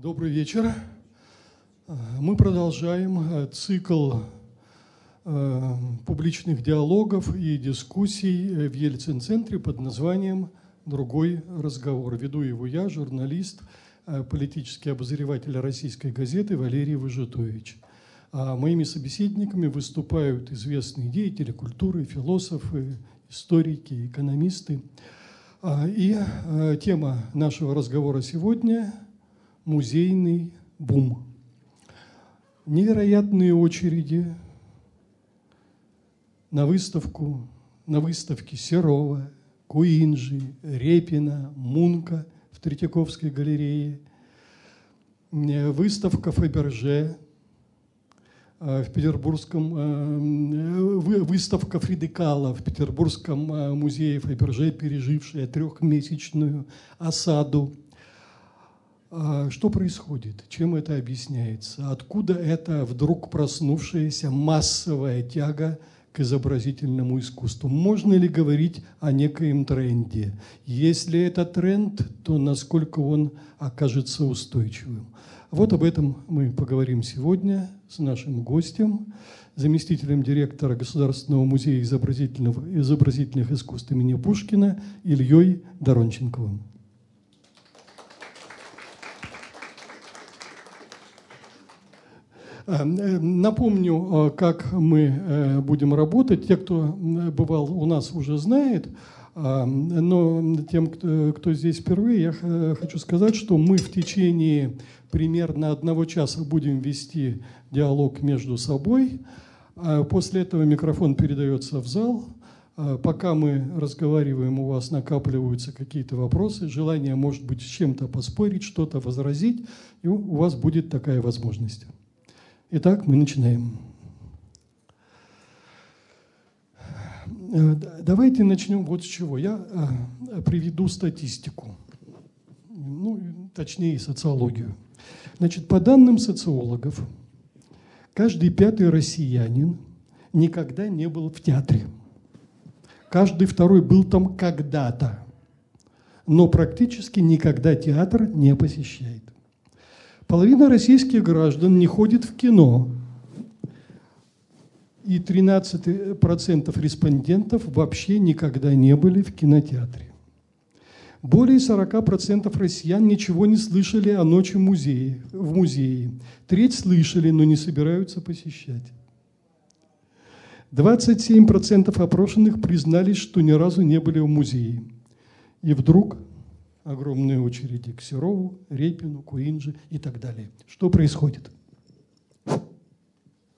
Добрый вечер. Мы продолжаем э, цикл э, публичных диалогов и дискуссий в Ельцин-центре под названием «Другой разговор». Веду его я, журналист, э, политический обозреватель российской газеты Валерий Выжитович. А моими собеседниками выступают известные деятели культуры, философы, историки, экономисты. А, и тема нашего разговора сегодня – музейный бум. Невероятные очереди на выставку, на выставке Серова, Куинджи, Репина, Мунка в Третьяковской галерее, выставка Фаберже э, в Петербургском, э, выставка Фридекала в Петербургском э, музее Фаберже, пережившая трехмесячную осаду что происходит? Чем это объясняется? Откуда эта вдруг проснувшаяся массовая тяга к изобразительному искусству? Можно ли говорить о некоем тренде? Если это тренд, то насколько он окажется устойчивым? Вот об этом мы поговорим сегодня с нашим гостем, заместителем директора Государственного музея изобразительных искусств имени Пушкина Ильей Доронченковым. Э, э, напомню, э, как мы будем работать. Те, кто бывал у нас, уже знает. Но тем, кто здесь впервые, я хочу сказать, что мы в течение примерно одного часа будем вести диалог между собой. После этого микрофон передается в зал. Пока мы разговариваем, у вас накапливаются какие-то вопросы, желание, может быть, с чем-то поспорить, что-то возразить, и у вас будет такая возможность. Итак, мы начинаем. Э, давайте начнем вот с чего. Я э, приведу статистику, ну, точнее социологию. Значит, по данным социологов, каждый пятый россиянин никогда не был в театре. Каждый второй был там когда-то, но практически никогда театр не посещает. Половина российских граждан не ходит в кино, и 13% респондентов вообще никогда не были в кинотеатре. Более 40% россиян ничего не слышали о ночи музее, в музее. Треть слышали, но не собираются посещать. 27% опрошенных признались, что ни разу не были в музее. И вдруг огромные очереди к Серову, Репину, Куинджи и так далее. Что происходит?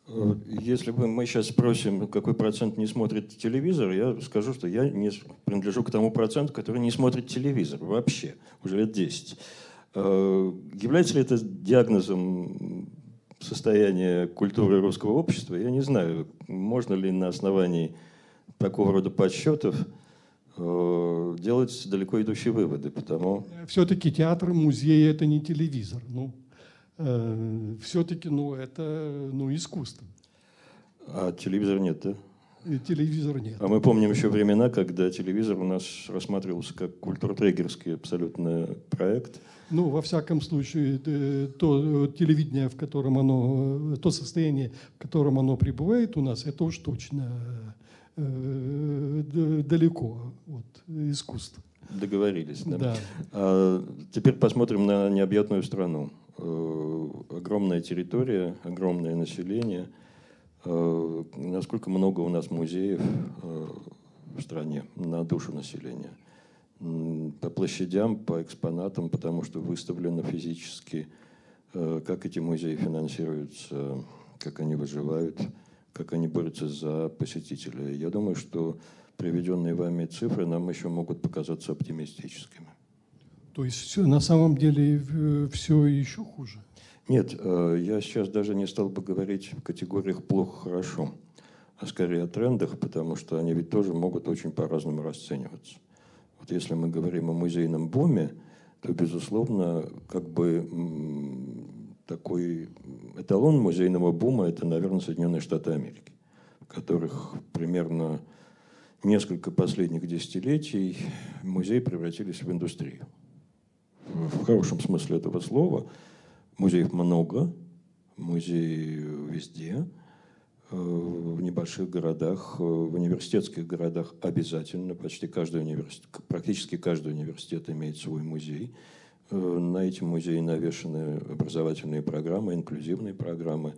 Э, если бы мы сейчас спросим, какой процент не смотрит телевизор, я скажу, что я не принадлежу к тому проценту, который не смотрит телевизор вообще, уже лет 10. Э, является ли это диагнозом состояния культуры русского общества? Я не знаю, можно ли на основании такого рода подсчетов делать далеко идущие выводы, потому... Все-таки театр, музей – это не телевизор. Ну, э, все-таки ну, это ну, искусство. А телевизор нет, да? И телевизор нет. А мы помним еще времена, когда телевизор у нас рассматривался как культуртрегерский абсолютно проект. Ну, во всяком случае, э, то телевидение, в котором оно, то состояние, в котором оно пребывает у нас, это уж точно Э, далеко от искусства. Договорились, да. да. А, теперь посмотрим на необъятную страну. Э, огромная территория, огромное население. Э, насколько много у нас музеев в стране на душу населения? По площадям, по экспонатам, потому что выставлено физически, как эти музеи финансируются, как они выживают – как они борются за посетителя. Я думаю, что приведенные вами цифры нам еще могут показаться оптимистическими. То есть все, на самом деле все еще хуже? Нет, э, я сейчас даже не стал бы говорить в категориях плохо-хорошо, а скорее о трендах, потому что они ведь тоже могут очень по-разному расцениваться. Вот если мы говорим о музейном буме, то, безусловно, как бы такой эталон музейного бума – это, наверное, Соединенные Штаты Америки, в которых примерно несколько последних десятилетий музеи превратились в индустрию. В хорошем смысле этого слова. Музеев много, музеи везде, э, в небольших городах, э, в университетских городах обязательно, почти каждый университет, практически каждый университет имеет свой музей. Э, на эти музеи навешаны образовательные программы, инклюзивные программы,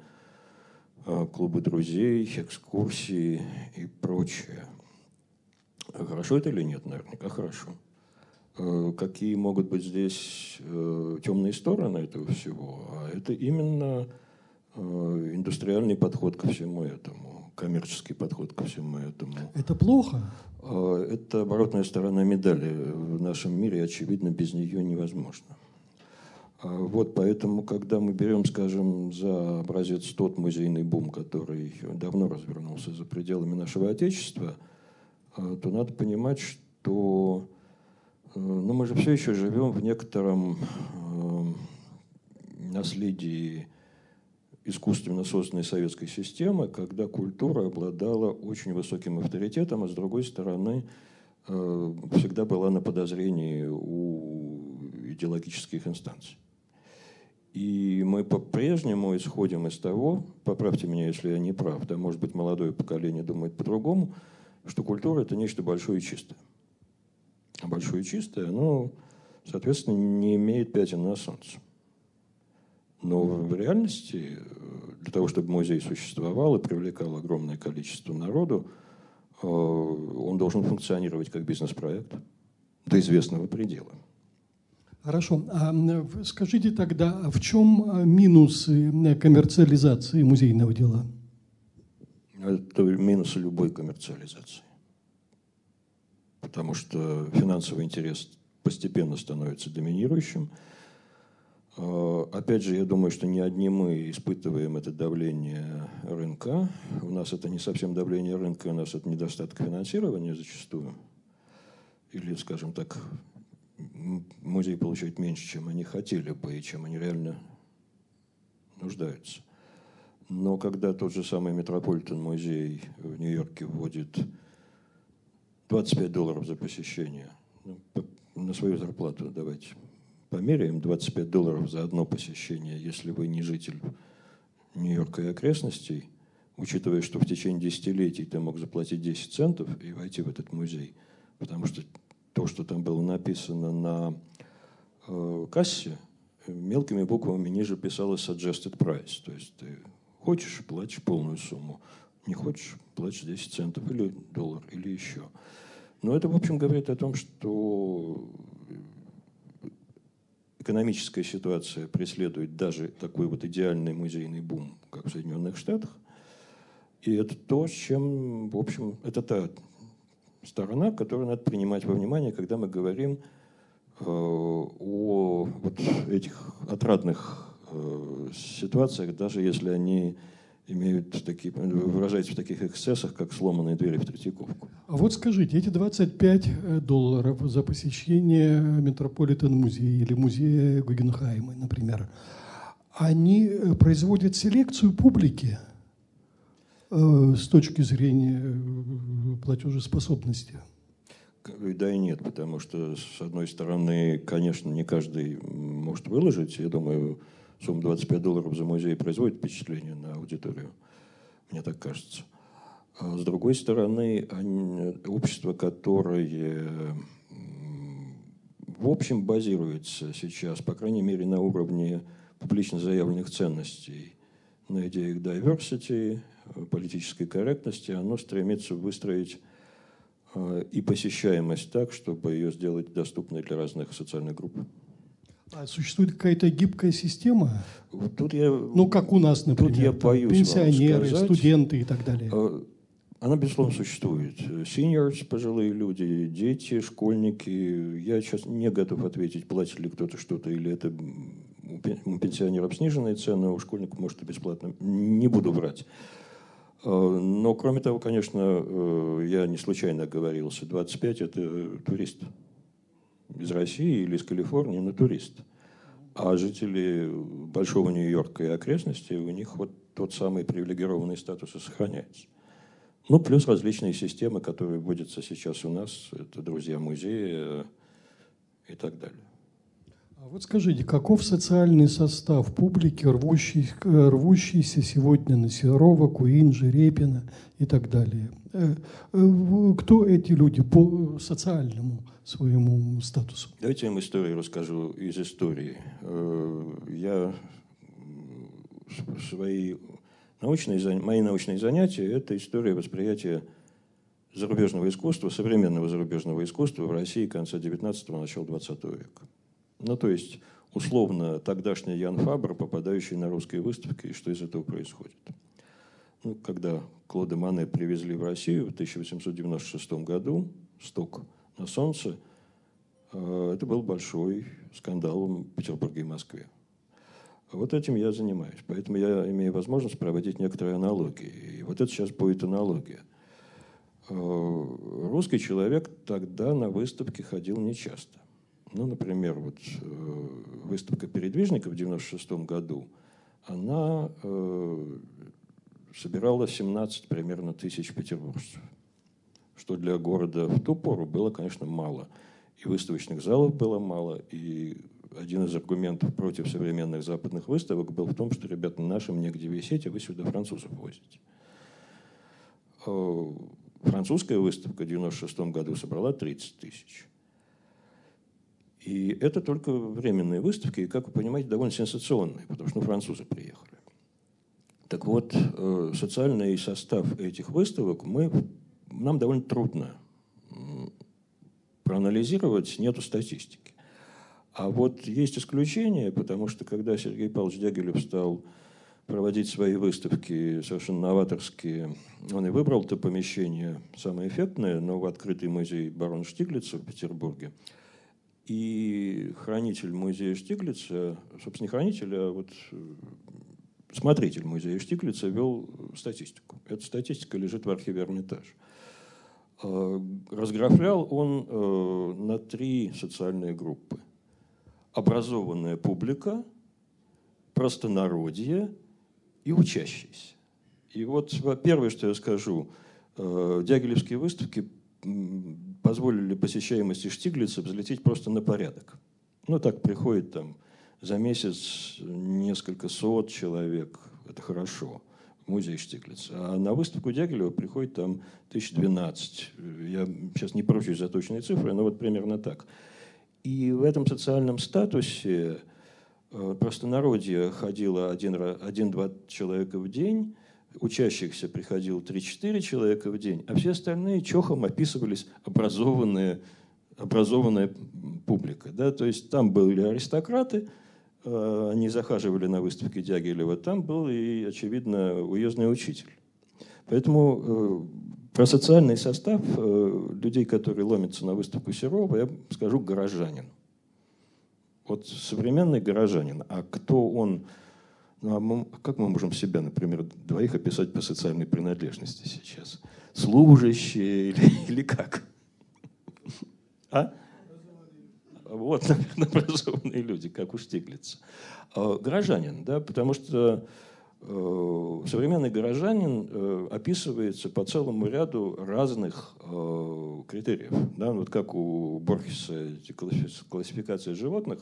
клубы друзей, экскурсии и прочее. Хорошо это или нет? Наверняка хорошо. Э, какие могут быть здесь э, темные стороны этого всего? А это именно э, индустриальный подход ко всему этому, коммерческий подход ко всему этому. Это плохо? Это оборотная сторона медали. В нашем мире, очевидно, без нее невозможно. Вот поэтому, когда мы берем, скажем, за образец тот музейный бум, который давно развернулся за пределами нашего Отечества – Э, то надо понимать, что э, ну, мы же все еще живем в некотором э, наследии искусственно созданной советской системы, когда культура обладала очень высоким авторитетом, а с другой стороны всегда была на подозрении у идеологических инстанций. И мы по-прежнему исходим из того, поправьте меня, если я не прав, да, может быть, молодое поколение думает по-другому, что культура – это нечто большое и чистое. А большое и чистое, оно, соответственно, не имеет пятен на солнце. Но в реальности, для того, чтобы музей существовал и привлекал огромное количество народу, э, он должен функционировать как бизнес-проект до известного предела. Хорошо. А скажите тогда, в чем минусы коммерциализации музейного дела? Это минус любой коммерциализации. Потому что финансовый интерес постепенно становится доминирующим. А, опять же, я думаю, что не одни мы испытываем это давление рынка. У нас это не совсем давление рынка, у нас это недостаток финансирования зачастую. Или, скажем так, музей получает меньше, чем они хотели бы и чем они реально нуждаются. Но когда тот же самый Метрополитен музей в Нью-Йорке вводит 25 долларов за посещение, ну, на свою зарплату давайте померяем, 25 долларов за одно посещение, если вы не житель Нью-Йорка и окрестностей, учитывая, что в течение десятилетий ты мог заплатить 10 центов и войти в этот музей, потому что то, что там было написано на э, кассе, мелкими буквами ниже писалось suggested price, то есть ты Хочешь, платишь полную сумму. Не хочешь, платишь 10 центов или доллар, или еще. Но это, в общем, говорит о том, что экономическая ситуация преследует даже такой вот идеальный музейный бум, как в Соединенных Штатах. И это то, с чем, в общем, это та сторона, которую надо принимать во внимание, когда мы говорим э, о вот этих отрадных Э, ситуациях, даже если они имеют такие, выражаются в таких эксцессах, как сломанные двери в Третьяковку. А вот скажите, эти 25 э, долларов за посещение Метрополитен-музея или музея Гугенхайма, например, они э, производят селекцию публики с точки зрения платежеспособности? Да и нет, потому что, с одной стороны, конечно, не каждый может выложить. Я думаю, сумма 25 долларов за музей производит впечатление на аудиторию. Мне так кажется. А с другой стороны, общество, которое в общем базируется сейчас, по крайней мере, на уровне публично заявленных ценностей, на идеях diversity, политической корректности, оно стремится выстроить а, и посещаемость так, чтобы ее сделать доступной для разных социальных групп. А существует какая-то гибкая система? Вот тут я, ну, как у нас, например, тут я боюсь пенсионеры, сказать, студенты и так далее. А, она, безусловно, существует. Seniors, пожилые люди, дети, школьники. Я сейчас не готов ответить, платит ли кто-то что-то, или это у пенсионеров сниженные цены, у школьников, может, и бесплатно. Не буду врать. А, но, кроме того, конечно, э, я не случайно оговорился. 25 – это турист из России или из Калифорнии, но турист. А жители Большого Нью-Йорка и окрестностей, у них вот тот самый привилегированный статус и сохраняется. Ну, плюс различные системы, которые вводятся сейчас у нас, это друзья музея и так далее. А вот скажите, каков социальный состав публики, рвущий, рвущийся сегодня на Серова, Куинджи, Репина и так далее? Э, э, кто эти люди по социальному своему статусу? Давайте я вам историю расскажу из истории. Э, я свои научные, мои научные занятия – это история восприятия зарубежного искусства, современного зарубежного искусства в России конца 19-го, начала 20 века. Ну, то есть, условно, тогдашний Ян Фабр, попадающий на русские выставки, и что из этого происходит. Ну, когда Клода Мане привезли в Россию в 1896 году, сток на солнце, э, это был большой скандал в Петербурге и Москве. Вот этим я занимаюсь. Поэтому я имею возможность проводить некоторые аналогии. И вот это сейчас будет аналогия. Э, русский человек тогда на выставке ходил нечасто. Ну, например, вот э, выставка передвижников в 96 году, она э, собирала 17 примерно тысяч петербуржцев, что для города в ту пору было, конечно, мало. И выставочных залов было мало, и один из аргументов против современных западных выставок был в том, что, ребята, нашим негде висеть, а вы сюда французов возите. Э, французская выставка в 96 году собрала 30 тысяч. И это только временные выставки, и, как вы понимаете, довольно сенсационные, потому что ну, французы приехали. Так вот, э, социальный состав этих выставок мы, нам довольно трудно проанализировать, нету статистики. А вот есть исключения, потому что когда Сергей Павлович Дягилев стал проводить свои выставки совершенно новаторские, он и выбрал то помещение самое эффектное, но в открытый музей барона Штиглица в Петербурге – и хранитель музея Штиглица, собственно, не хранитель, а вот э, смотритель музея Штиглица вел статистику. Эта статистика лежит в архиве Эрмитаж. Э, разграфлял он э, на три социальные группы. Образованная публика, простонародье и учащиеся. И вот первое, что я скажу, Дягилевские выставки позволили посещаемости Штиглица взлететь просто на порядок. Ну, так приходит там за месяц несколько сот человек, это хорошо, в музей Штиглица. А на выставку Дягилева приходит там 1012. Я сейчас не поручусь за точные цифры, но вот примерно так. И в этом социальном статусе э, простонародье ходило один-два человека в день, учащихся приходило 3-4 человека в день, а все остальные чохом описывались образованные, образованная публика. Да? То есть там были аристократы, э, они захаживали на выставки Дягилева, там был и, очевидно, уездный учитель. Поэтому э, про социальный состав э, людей, которые ломятся на выставку Серова, я скажу горожанин. Вот современный горожанин. А кто он ну а мы, как мы можем себя, например, двоих описать по социальной принадлежности сейчас? Служащие или, или как? А? Вот, наверное, образованные люди, как у Штиглица. Горожанин, да, потому что э, современный горожанин э, описывается по целому ряду разных э, критериев. Да? Вот как у Борхеса классификация животных,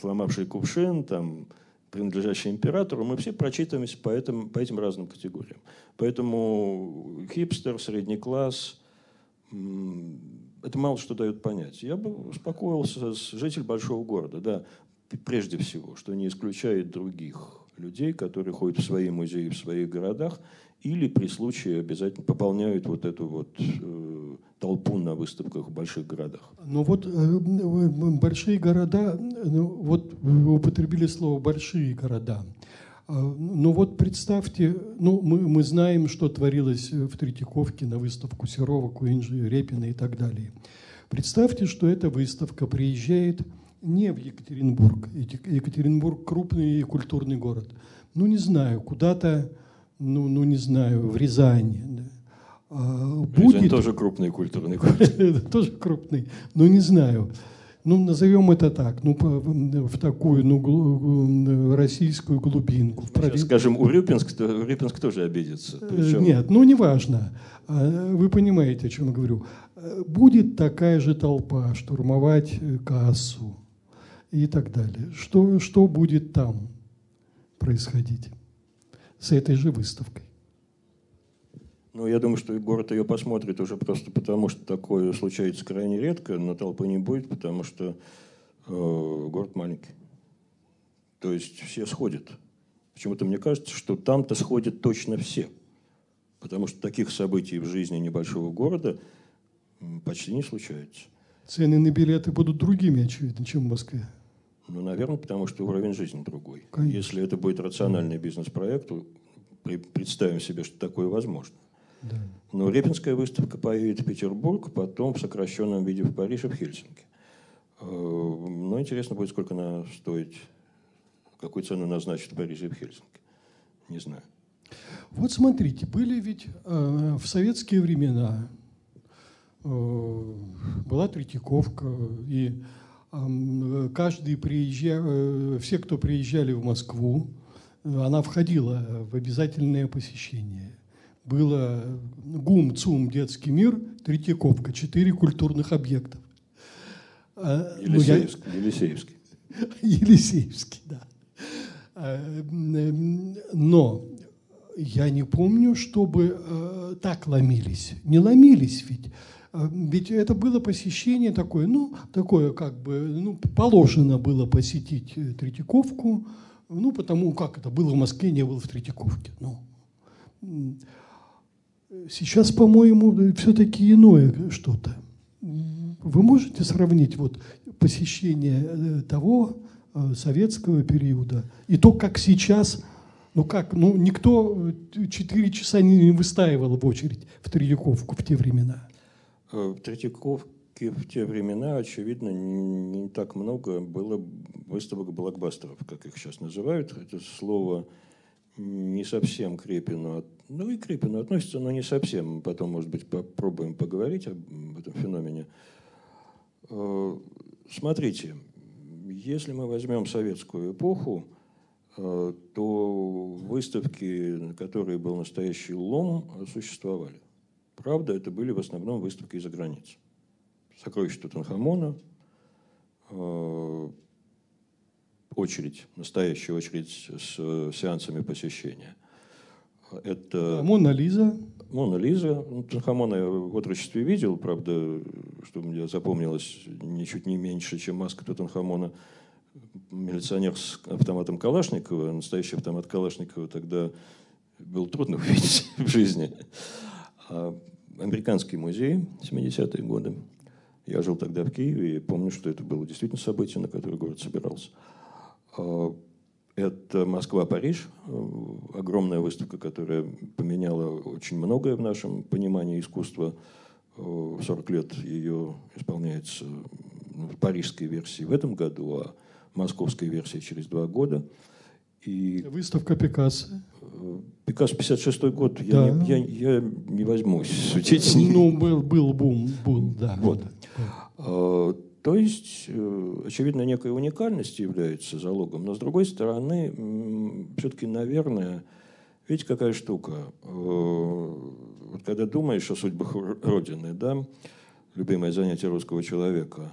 сломавший кувшин, там, принадлежащие императору, мы все прочитываемся по, этим, по этим разным категориям. Поэтому хипстер, средний класс, это мало что дает понять. Я бы успокоился с житель большого города, да, прежде всего, что не исключает других людей, которые ходят в свои музеи в своих городах или при случае обязательно пополняют вот эту вот э, толпу на выставках в больших городах. Ну вот э, большие города, ну, вот вы употребили слово большие города. А, ну вот представьте, ну мы, мы знаем, что творилось в Третьяковке на выставку Серова, Куинджи, Репина и так далее. Представьте, что эта выставка приезжает не в Екатеринбург. Екатеринбург крупный и культурный город. Ну не знаю, куда-то ну, ну не знаю, в Рязани. Да. А, будет... Рязань тоже крупный культурный город. тоже крупный, но не знаю. Ну, назовем это так, ну, в такую, ну, российскую глубинку. Сейчас скажем, Урюпинск, Урюпинск тоже обидится. Э, Причем... Нет, ну, неважно. А, вы понимаете, о чем я говорю. Будет такая же толпа штурмовать э, кассу. И так далее. Что, что будет там происходить с этой же выставкой? Ну, я думаю, что город ее посмотрит уже просто потому, что такое случается крайне редко, но толпы не будет, потому что э, город маленький. То есть все сходят. Почему-то мне кажется, что там-то сходят точно все. Потому что таких событий в жизни небольшого города почти не случается. Цены на билеты будут другими, очевидно, чем в Москве. Ну, наверное, потому что уровень жизни другой. Конечно. Если это будет рациональный бизнес-проект, представим себе, что такое возможно. Да. Но Репинская выставка поедет в Петербург, потом в сокращенном виде в Париж и в Хельсинки. Э, но интересно будет, сколько она стоит, какую цену назначит в Париже и в Хельсинки. Не знаю. Вот смотрите, были ведь э, в советские времена э, была Третьяковка, и каждый приезжал, э, все, кто приезжали в Москву, она входила в обязательное посещение было ГУМ, ЦУМ, Детский мир, Третьяковка, четыре культурных объектов. А, Елисеевский. Ну, я... Елисеевский. Елисеевский, да. А, но я не помню, чтобы э, так ломились. Не ломились ведь. А, ведь это было посещение такое, ну, такое как бы, ну, положено было посетить э, Третьяковку, ну, потому как это было в Москве, не было в Третьяковке. Ну, Сейчас, по-моему, все-таки иное что-то. Вы можете сравнить вот посещение э, того э, советского периода и то, как сейчас, ну как, ну никто четыре часа не выстаивал в очередь в Третьяковку в те времена. Э, Третьяковке в те времена, очевидно, не так много было выставок блокбастеров, как их сейчас называют. Это слово не совсем к Репину, ну и к относится, но не совсем. Потом, может быть, попробуем поговорить об этом феномене. Э, смотрите, если мы возьмем советскую эпоху, э, то выставки, на которые был настоящий лом, существовали. Правда, это были в основном выставки из-за границы. Сокровища Тутанхамона, э, очередь, настоящая очередь с сеансами посещения. Это... Мона Лиза. Мона Лиза. Ну, Тутанхамона я в отрочестве видел, правда, что мне запомнилось ничуть не меньше, чем маска Тутанхамона. Милиционер с автоматом Калашникова, настоящий автомат Калашникова тогда был трудно увидеть в жизни. А американский музей 70-е годы. Я жил тогда в Киеве и помню, что это было действительно событие, на которое город собирался. А, это Москва-Париж, огромная выставка, которая поменяла очень многое в нашем понимании искусства. 40 лет ее исполняется в парижской версии в этом году, а московской версии через два года. И выставка Пикассо. Пикассо 56 год. Да. Я, не, я, я не возьмусь судить. Ну, был, был бум, был, да. Вот. Да. То есть, э, очевидно, некая уникальность является залогом, но с другой стороны, все-таки, наверное, видите, какая штука. Э, вот когда думаешь о судьбах Родины, да, любимое занятие русского человека,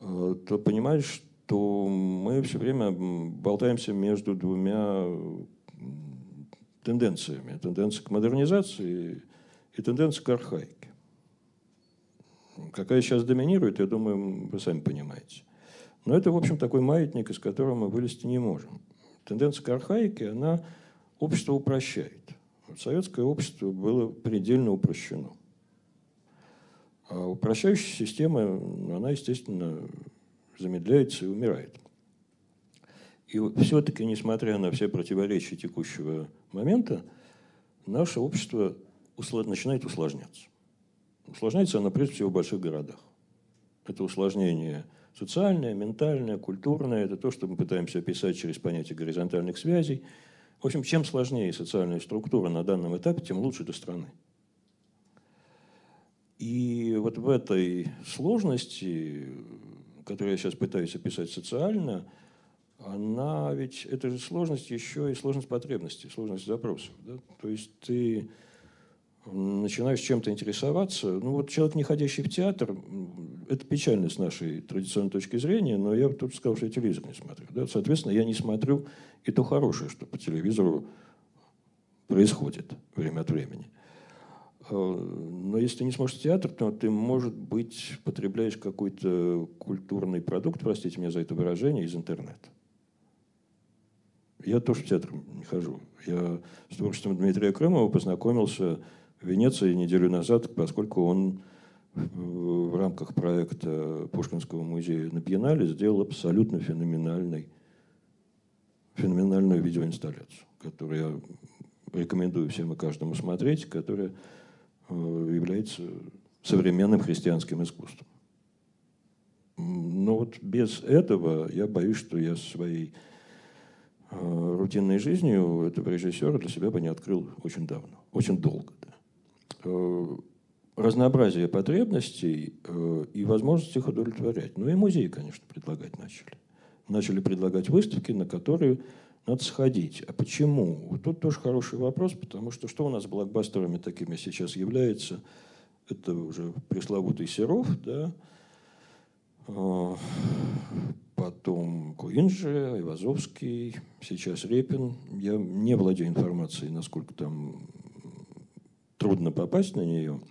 э, то понимаешь, что мы все время болтаемся между двумя тенденциями. Тенденция к модернизации и тенденция к архаике. Какая сейчас доминирует, я думаю, вы сами понимаете. Но это, в общем, такой маятник, из которого мы вылезти не можем. Тенденция к архаике, она общество упрощает. Советское общество было предельно упрощено. А упрощающая система, она, естественно, замедляется и умирает. И все-таки, несмотря на все противоречия текущего момента, наше общество начинает усложняться. Усложняется она прежде всего в больших городах. Это усложнение социальное, ментальное, культурное. Это то, что мы пытаемся описать через понятие горизонтальных связей. В общем, чем сложнее социальная структура на данном этапе, тем лучше для страны. И вот в этой сложности, которую я сейчас пытаюсь описать социально, она ведь, это же сложность еще и сложность потребностей, сложность запросов. Да? То есть ты начинаешь чем-то интересоваться. Ну вот человек, не ходящий в театр, это печально с нашей традиционной точки зрения, но я тут сказал, что я телевизор не смотрю. Да? Соответственно, я не смотрю и то хорошее, что по телевизору происходит время от времени. Э, но если ты не смотришь театр, то ты, может быть, потребляешь какой-то культурный продукт, простите меня за это выражение, из интернета. Я тоже в театр не хожу. Я с творчеством Дмитрия Крымова познакомился в Венеции неделю назад, поскольку он в рамках проекта Пушкинского музея на Биеннале сделал абсолютно феноменальный, феноменальную видеоинсталляцию, которую я рекомендую всем и каждому смотреть, которая э, является современным христианским искусством. Но вот без этого я боюсь, что я своей э, рутинной жизнью этого режиссера для себя бы не открыл очень давно, очень долго. Да. Э, разнообразие потребностей э, и возможность их удовлетворять. Ну и музеи, конечно, предлагать начали. Начали предлагать выставки, на которые надо сходить. А почему? Вот тут тоже хороший вопрос, потому что что у нас блокбастерами такими сейчас является? Это уже пресловутый Серов, да, э, потом Куинджи, Айвазовский, сейчас Репин. Я не владею информацией, насколько там трудно попасть на нее –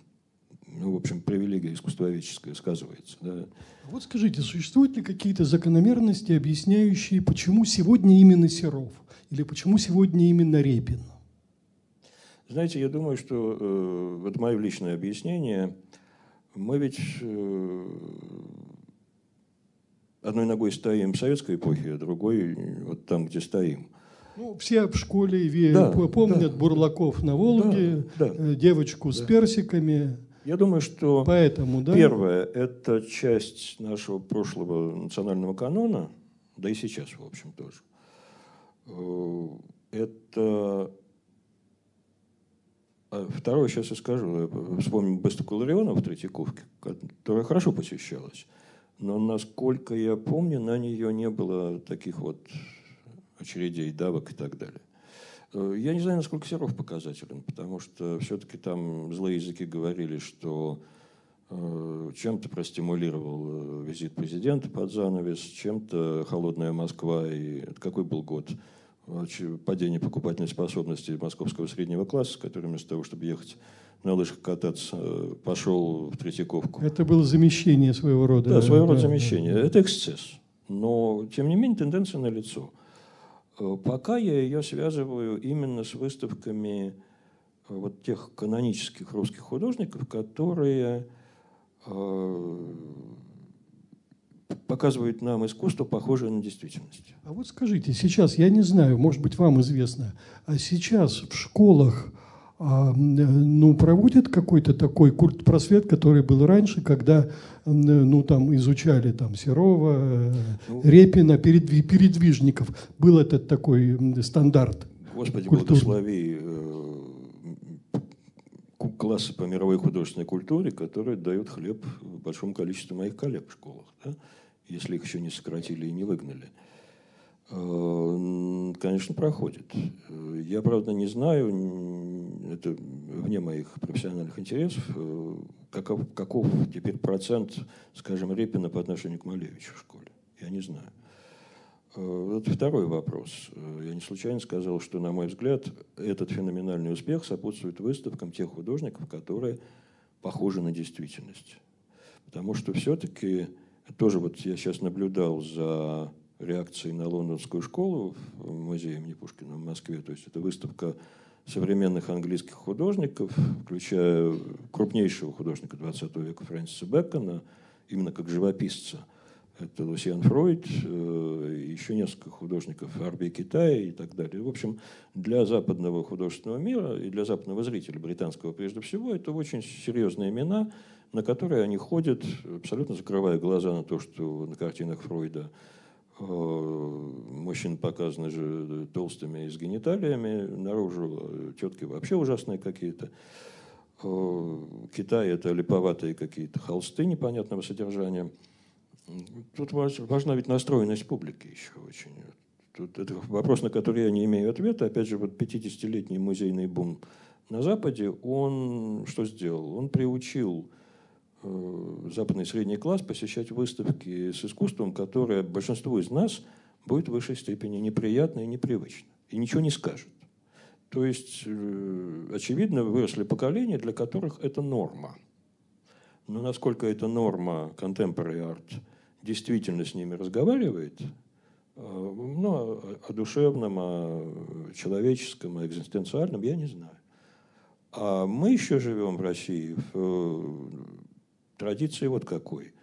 ну, в общем, привилегия искусствоведческая сказывается. Да. Вот скажите, существуют ли какие-то закономерности, объясняющие, почему сегодня именно Серов? Или почему сегодня именно Репин? Знаете, я думаю, что э, вот мое личное объяснение, мы ведь э, одной ногой стоим в советской эпохе, а другой вот там, где стоим. Ну, все в школе да, помнят да, Бурлаков на Волге, да, да, э, девочку да. с персиками. Я думаю, что Поэтому, да? первое – это часть нашего прошлого национального канона, да и сейчас, в общем, тоже. Э, это а Второе, сейчас я скажу. Вспомним Бестуку Ларионова в Третьяковке, которая хорошо посещалась. Но, насколько я помню, на нее не было таких вот очередей, давок и так далее. Э, я не знаю, насколько Серов показателен, потому что все-таки там злые языки говорили, что э, чем-то простимулировал э, визит президента под занавес, чем-то холодная Москва. И какой был год? Падение покупательной способности московского среднего класса, который вместо того, чтобы ехать на лыжах кататься, пошел в Третьяковку. Это было замещение своего рода. Да, своего рода замещение. Да. Это эксцесс. Но, тем не менее, тенденция налицо. лицо. Э, пока я ее связываю именно с выставками э, вот тех канонических русских художников, которые э, показывают нам искусство, похожее на действительность. А вот скажите, сейчас, я не знаю, может быть, вам известно, а сейчас в школах а, ну, проводят какой-то такой культ-просвет, который был раньше, когда ну, там, изучали там, Серова, ну, Репина, передвижников. Был этот такой стандарт. Господи, культуры. благослови э, классы по мировой художественной культуре, которые дают хлеб большому количеству моих коллег в школах, да? если их еще не сократили и не выгнали. Э, конечно, проходит. Я, правда, не знаю, это вне моих профессиональных интересов, э, каков, каков теперь процент, скажем, Репина по отношению к Малевичу в школе. Я не знаю. Э, это второй вопрос. Я не случайно сказал, что, на мой взгляд, этот феноменальный успех сопутствует выставкам тех художников, которые похожи на действительность. Потому что все-таки, тоже вот я сейчас наблюдал за реакции на лондонскую школу в музее имени Пушкина в Москве. То есть это выставка современных английских художников, включая крупнейшего художника 20 века Фрэнсиса Бэкона, именно как живописца. Это Лусиан Фройд, э, еще несколько художников Арби Китая и так далее. В общем, для западного художественного мира и для западного зрителя, британского прежде всего, это очень серьезные имена, на которые они ходят, абсолютно закрывая глаза на то, что на картинах Фройда мужчин показаны же толстыми и с гениталиями, наружу тетки вообще ужасные какие-то. Э, Китай – это липоватые какие-то холсты непонятного содержания. Тут важна ведь настроенность публики еще очень. Тут это вопрос, на который я не имею ответа. Опять же, вот 50-летний музейный бум на Западе, он что сделал? Он приучил э, западный средний класс посещать выставки с искусством, которое большинству из нас будет в высшей степени неприятно и непривычно. И ничего не скажет. То есть, э, очевидно, выросли поколения, для которых это норма. Но насколько эта норма contemporary art действительно с ними разговаривает, э, ну, о душевном, о человеческом, о экзистенциальном, я не знаю. А мы еще живем в России в э, традиции вот какой.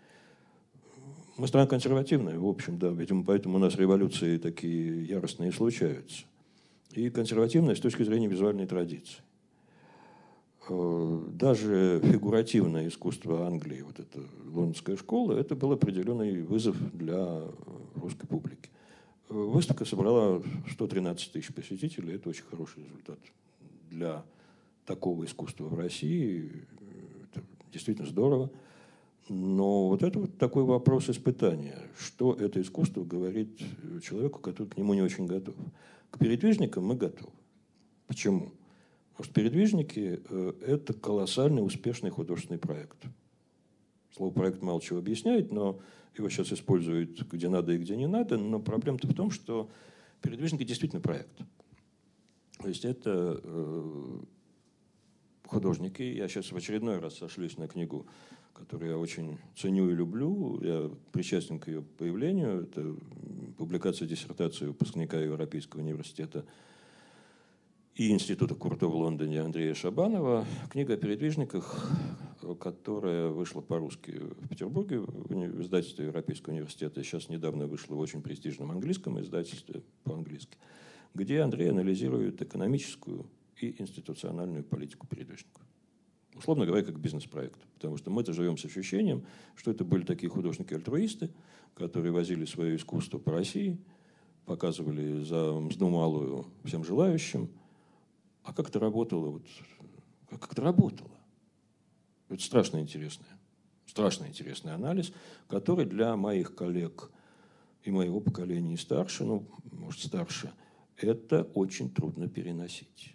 Мы страна консервативная, в общем, да, видимо, поэтому у нас революции такие яростные случаются. И консервативная с точки зрения визуальной традиции. Э, даже фигуративное искусство Англии, вот эта лондонская школа, это был определенный вызов для русской публики. Э, выставка собрала 113 тысяч посетителей, это очень хороший результат для такого искусства в России. Это действительно здорово. Но вот это вот такой вопрос испытания. Что это искусство говорит человеку, который к нему не очень готов? К передвижникам мы готовы. Почему? Потому что передвижники э, – это колоссальный успешный художественный проект. Слово «проект» мало чего объясняет, но его сейчас используют где надо и где не надо. Но проблема-то в том, что передвижники действительно проект. То есть это э, художники. Я сейчас в очередной раз сошлюсь на книгу, которую я очень ценю и люблю. Я причастен к ее появлению. Это публикация диссертации выпускника Европейского университета и Института Курта в Лондоне Андрея Шабанова. Книга о передвижниках, которая вышла по-русски в Петербурге в издательстве Европейского университета. Сейчас недавно вышла в очень престижном английском издательстве по-английски, где Андрей анализирует экономическую и институциональную политику передвижников. Условно говоря, как бизнес-проект. Потому что мы-то живем с ощущением, что это были такие художники-альтруисты, которые возили свое искусство по России, показывали за мзду малую всем желающим – а как это работало? Вот, как это работало? Это страшно интересное, страшно интересный анализ, который для моих коллег и моего поколения и старше, ну, может, старше, это очень трудно переносить.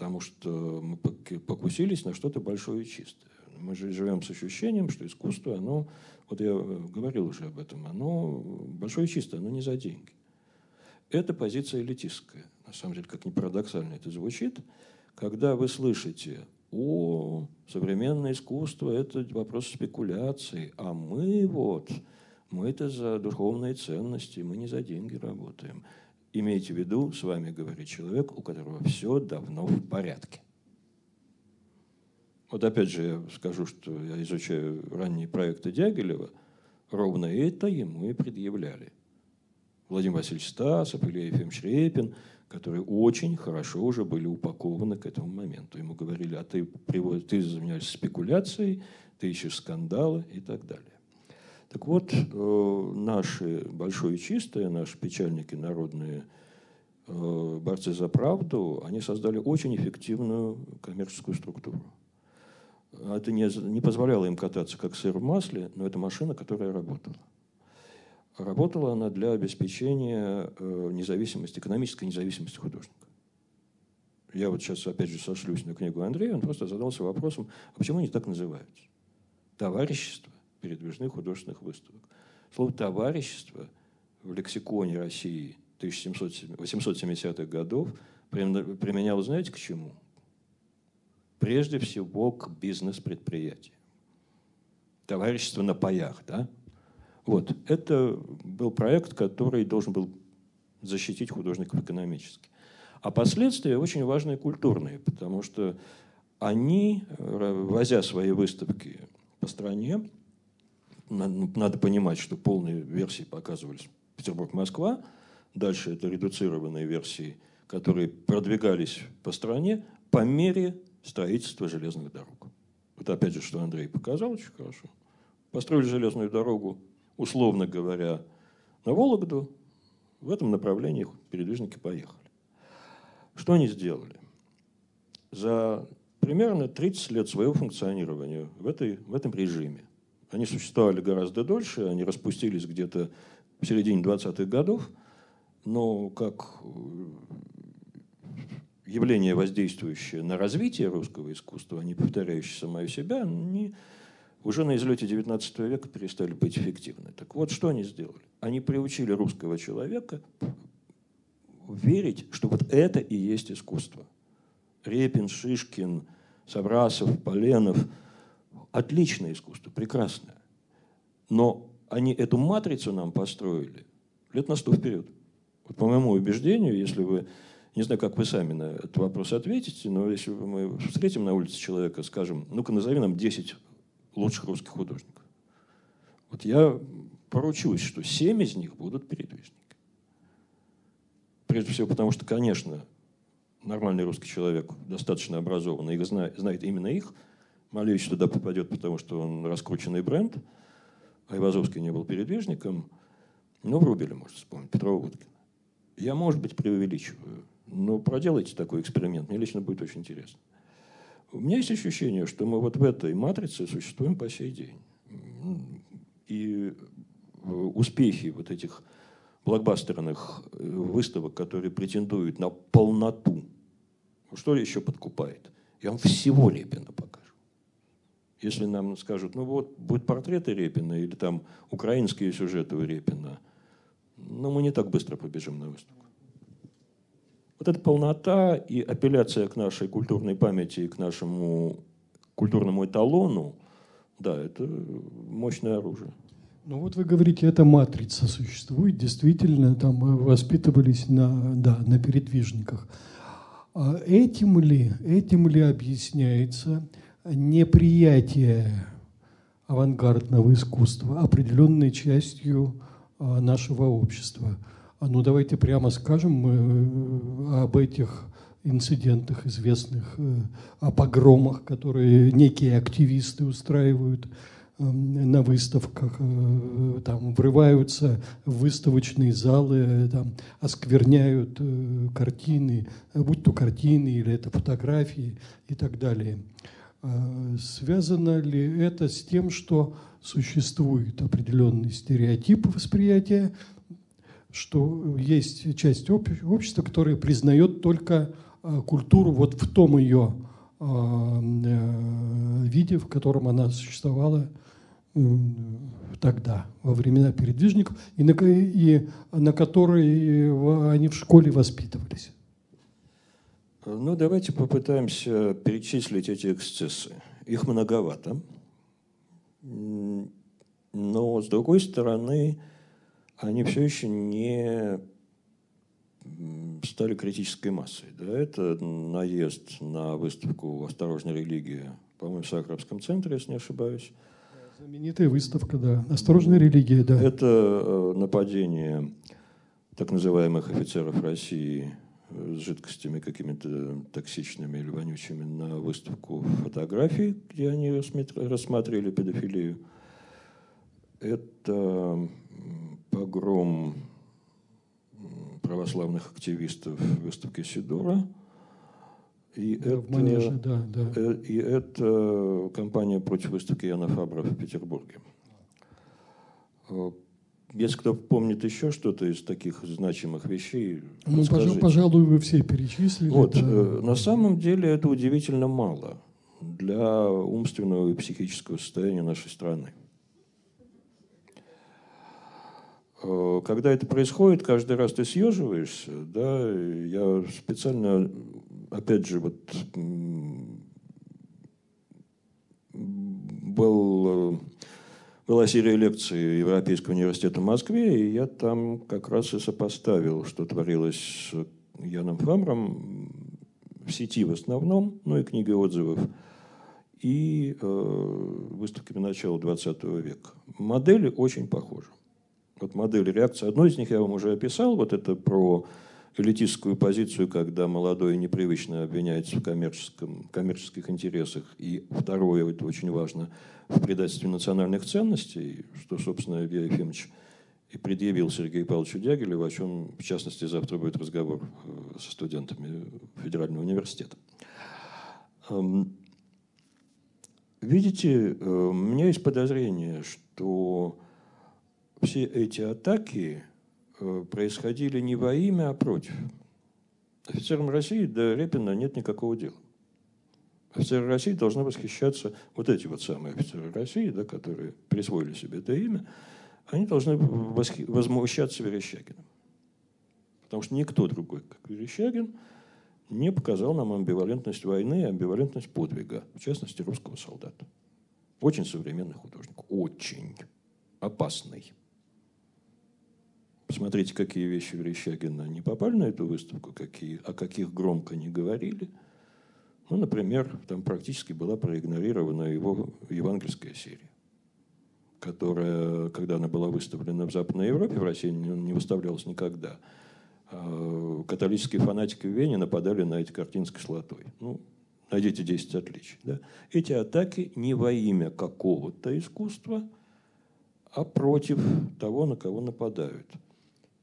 Потому что мы покусились на что-то большое и чистое. Мы же живем с ощущением, что искусство, оно, вот я говорил уже об этом, оно большое и чистое, оно не за деньги. Это позиция элитистская на самом деле, как ни парадоксально это звучит, когда вы слышите, о, современное искусство – это вопрос спекуляции, а мы вот, мы это за духовные ценности, мы не за деньги работаем. Имейте в виду, с вами говорит человек, у которого все давно в порядке. Вот опять же я скажу, что я изучаю ранние проекты Дягилева, ровно это ему и предъявляли. Владимир Васильевич Стасов, Илья Ефимович Репин – которые очень хорошо уже были упакованы к этому моменту. Ему говорили, а ты, ты занимаешься спекуляцией, ты ищешь скандалы и так далее. Так вот, э, наши большое и чистое, наши печальники народные, э, борцы за правду, они создали очень эффективную коммерческую структуру. Это не, не позволяло им кататься как сыр в масле, но это машина, которая работала. Работала она для обеспечения э, независимости, экономической независимости художника. Я вот сейчас опять же сошлюсь на книгу Андрея, он просто задался вопросом, а почему они так называются? Товарищество передвижных художественных выставок. Слово «товарищество» в лексиконе России 1870-х годов применялось, знаете, к чему? Прежде всего к бизнес-предприятиям. Товарищество на паях, да? Вот. Это был проект, который должен был защитить художников экономически. А последствия очень важные культурные, потому что они, возя свои выставки по стране, надо понимать, что полные версии показывались Петербург-Москва, дальше это редуцированные версии, которые продвигались по стране по мере строительства железных дорог. Вот опять же, что Андрей показал очень хорошо. Построили железную дорогу условно говоря, на Вологду, в этом направлении передвижники поехали. Что они сделали? За примерно 30 лет своего функционирования в, этой, в этом режиме, они существовали гораздо дольше, они распустились где-то в середине 20-х годов, но как явление, воздействующее на развитие русского искусства, а не повторяющее самое себя, они уже на излете XIX века перестали быть эффективны. Так вот, что они сделали? Они приучили русского человека верить, что вот это и есть искусство. Репин, Шишкин, Саврасов, Поленов – отличное искусство, прекрасное. Но они эту матрицу нам построили лет на сто вперед. Вот по моему убеждению, если вы не знаю, как вы сами на этот вопрос ответите, но если мы встретим на улице человека, скажем, ну-ка назови нам 10 лучших русских художников. Вот я поручусь, что 7 из них будут передвижники. Прежде всего потому, что, конечно, нормальный русский человек, достаточно образованный, их знает, знает именно их. Малевич туда попадет, потому что он раскрученный бренд. Айвазовский не был передвижником. Но Врубеля может вспомнить, Петрова Водкина. Я, может быть, преувеличиваю. Но проделайте такой эксперимент, мне лично будет очень интересно. У меня есть ощущение, что мы вот в этой матрице существуем по сей день. И э, успехи вот этих блокбастерных э, выставок, которые претендуют на полноту, что еще подкупает? Я вам всего Репина покажу. Если нам скажут, ну вот, будут портреты Репина или там украинские сюжеты у Репина, ну мы не так быстро побежим на выставку. Вот эта полнота и апелляция к нашей культурной памяти и к нашему культурному эталону, да, это мощное оружие. Ну вот вы говорите, эта матрица существует, действительно, там мы воспитывались на, да, на передвижниках. А этим ли, этим ли объясняется неприятие авангардного искусства определенной частью а, нашего общества – а ну давайте прямо скажем э, об этих инцидентах известных, э, о погромах, которые некие активисты устраивают эм, на выставках, э, там врываются в выставочные залы, там, оскверняют картины, будь то картины или это фотографии и так далее. Связано ли это с тем, что существует определенный стереотип восприятия что есть часть общества, которая признает только а, культуру вот в том ее э, виде, в котором она существовала тогда, во времена передвижников, и на, и на которой они в школе воспитывались. Ну, давайте попытаемся перечислить эти эксцессы. Их многовато. Но, с другой стороны, они все еще не стали критической массой. Да? Это наезд на выставку «Осторожная религия», по-моему, в Сахаровском центре, если не ошибаюсь. Знаменитая выставка, да. «Осторожная религия», да. Это э, нападение так называемых офицеров России с жидкостями какими-то токсичными или вонючими на выставку фотографий, где они рассматривали педофилию. Это погром православных активистов в выставке Сидора. И да, это, в Манеже, да, да. Э, и это кампания против выставки Яна Фабра в Петербурге. Если кто помнит еще что-то из таких значимых вещей, ну, пожалуй, пожалуй, вы все перечислили. Вот, да. Э, на самом деле это удивительно мало для умственного и психического состояния нашей страны. Э, когда это происходит, каждый раз ты съеживаешься, да, я специально, опять же, вот был, э, была серия лекций Европейского университета в Москве, и я там как раз и сопоставил, что творилось с Яном Фамром в сети в основном, ну и книгой отзывов, и э, выставками начала XX века. Модели очень похожи вот модели реакции. Одну из них я вам уже описал, вот это про элитистскую позицию, когда молодой непривычно обвиняется в коммерческом, коммерческих интересах. И второе, это очень важно, в предательстве национальных ценностей, что, собственно, Илья Ефимович и предъявил Сергею Павловичу Дягилеву, о чем, в частности, завтра будет разговор э, со студентами Федерального университета. Эм, видите, э, у меня есть подозрение, что все эти атаки происходили не во имя, а против. Офицерам России до Репина нет никакого дела. Офицеры России должны восхищаться, вот эти вот самые офицеры России, да, которые присвоили себе это имя, они должны возмущаться Верещагиным. Потому что никто другой, как Верещагин, не показал нам амбивалентность войны и амбивалентность подвига, в частности, русского солдата. Очень современный художник, очень опасный. Посмотрите, какие вещи Верещагина не попали на эту выставку, какие, о каких громко не говорили. Ну, например, там практически была проигнорирована его евангельская серия которая, когда она была выставлена в Западной Европе, в России не выставлялась никогда, а, католические фанатики в Вене нападали на эти картины с кислотой. Ну, найдите 10 отличий. Да? Эти атаки не во имя какого-то искусства, а против того, на кого нападают.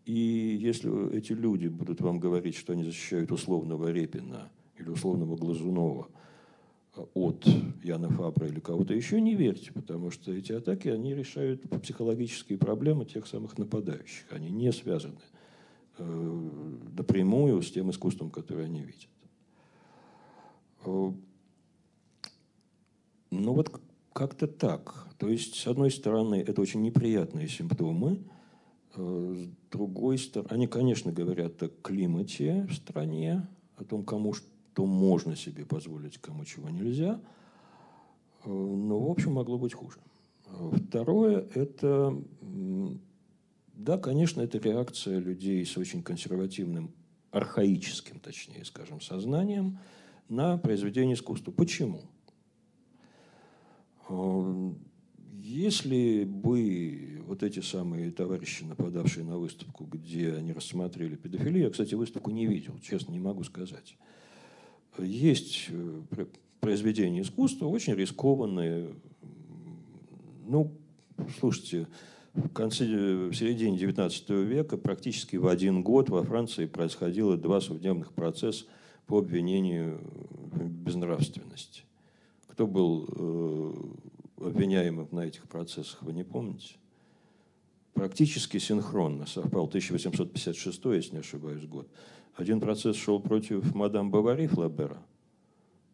И если эти люди будут вам говорить, что они защищают условного Репина или условного Глазунова – от Яна Фабра или кого-то еще, не верьте, потому что эти атаки, они решают психологические проблемы тех самых нападающих. Они не связаны э, напрямую с тем искусством, которое они видят. Э, ну вот как-то так. То есть, с одной стороны, это очень неприятные симптомы, э, с другой стороны, они, конечно, говорят о климате в стране, о том, кому что что можно себе позволить, кому чего нельзя. Э, но, в общем, могло быть хуже. Второе – это, да, конечно, это реакция людей с очень консервативным, архаическим, точнее, скажем, сознанием на произведение искусства. Почему? Э, если бы вот эти самые товарищи, нападавшие на выставку, где они рассмотрели педофилию, я, кстати, выставку не видел, честно, не могу сказать, есть э, произведения искусства, очень рискованные. Ну, слушайте, в, конце, в середине XIX века практически в один год во Франции происходило два судебных процесса по обвинению в безнравственности. Кто был э, обвиняемым на этих процессах, вы не помните? Практически синхронно совпал 1856, если не ошибаюсь, год один процесс шел против мадам Бавари Флабера,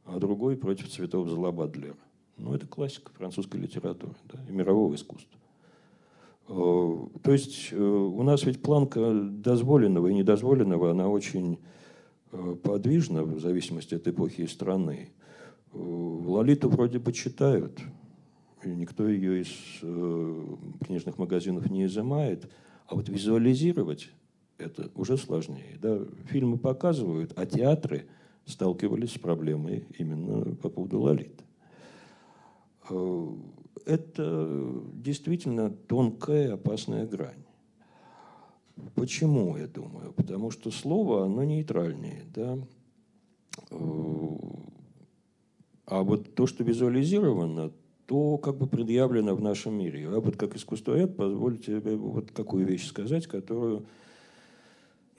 а другой против цветов зла Бадлера. Ну, это классика французской литературы да, и мирового искусства. Э, то есть э, у нас ведь планка дозволенного и недозволенного, она очень э, подвижна в зависимости от эпохи и страны. Лолиту вроде бы читают, никто ее из книжных магазинов не изымает, а вот визуализировать это уже сложнее. Да? Фильмы показывают, а театры сталкивались с проблемой именно по поводу Лолиты. Э, это действительно тонкая, опасная грань. Почему, я думаю? Потому что слово, оно нейтральнее. Да? Э, а вот то, что визуализировано, то как бы предъявлено в нашем мире. А вот как искусствовед, позвольте вот какую вещь сказать, которую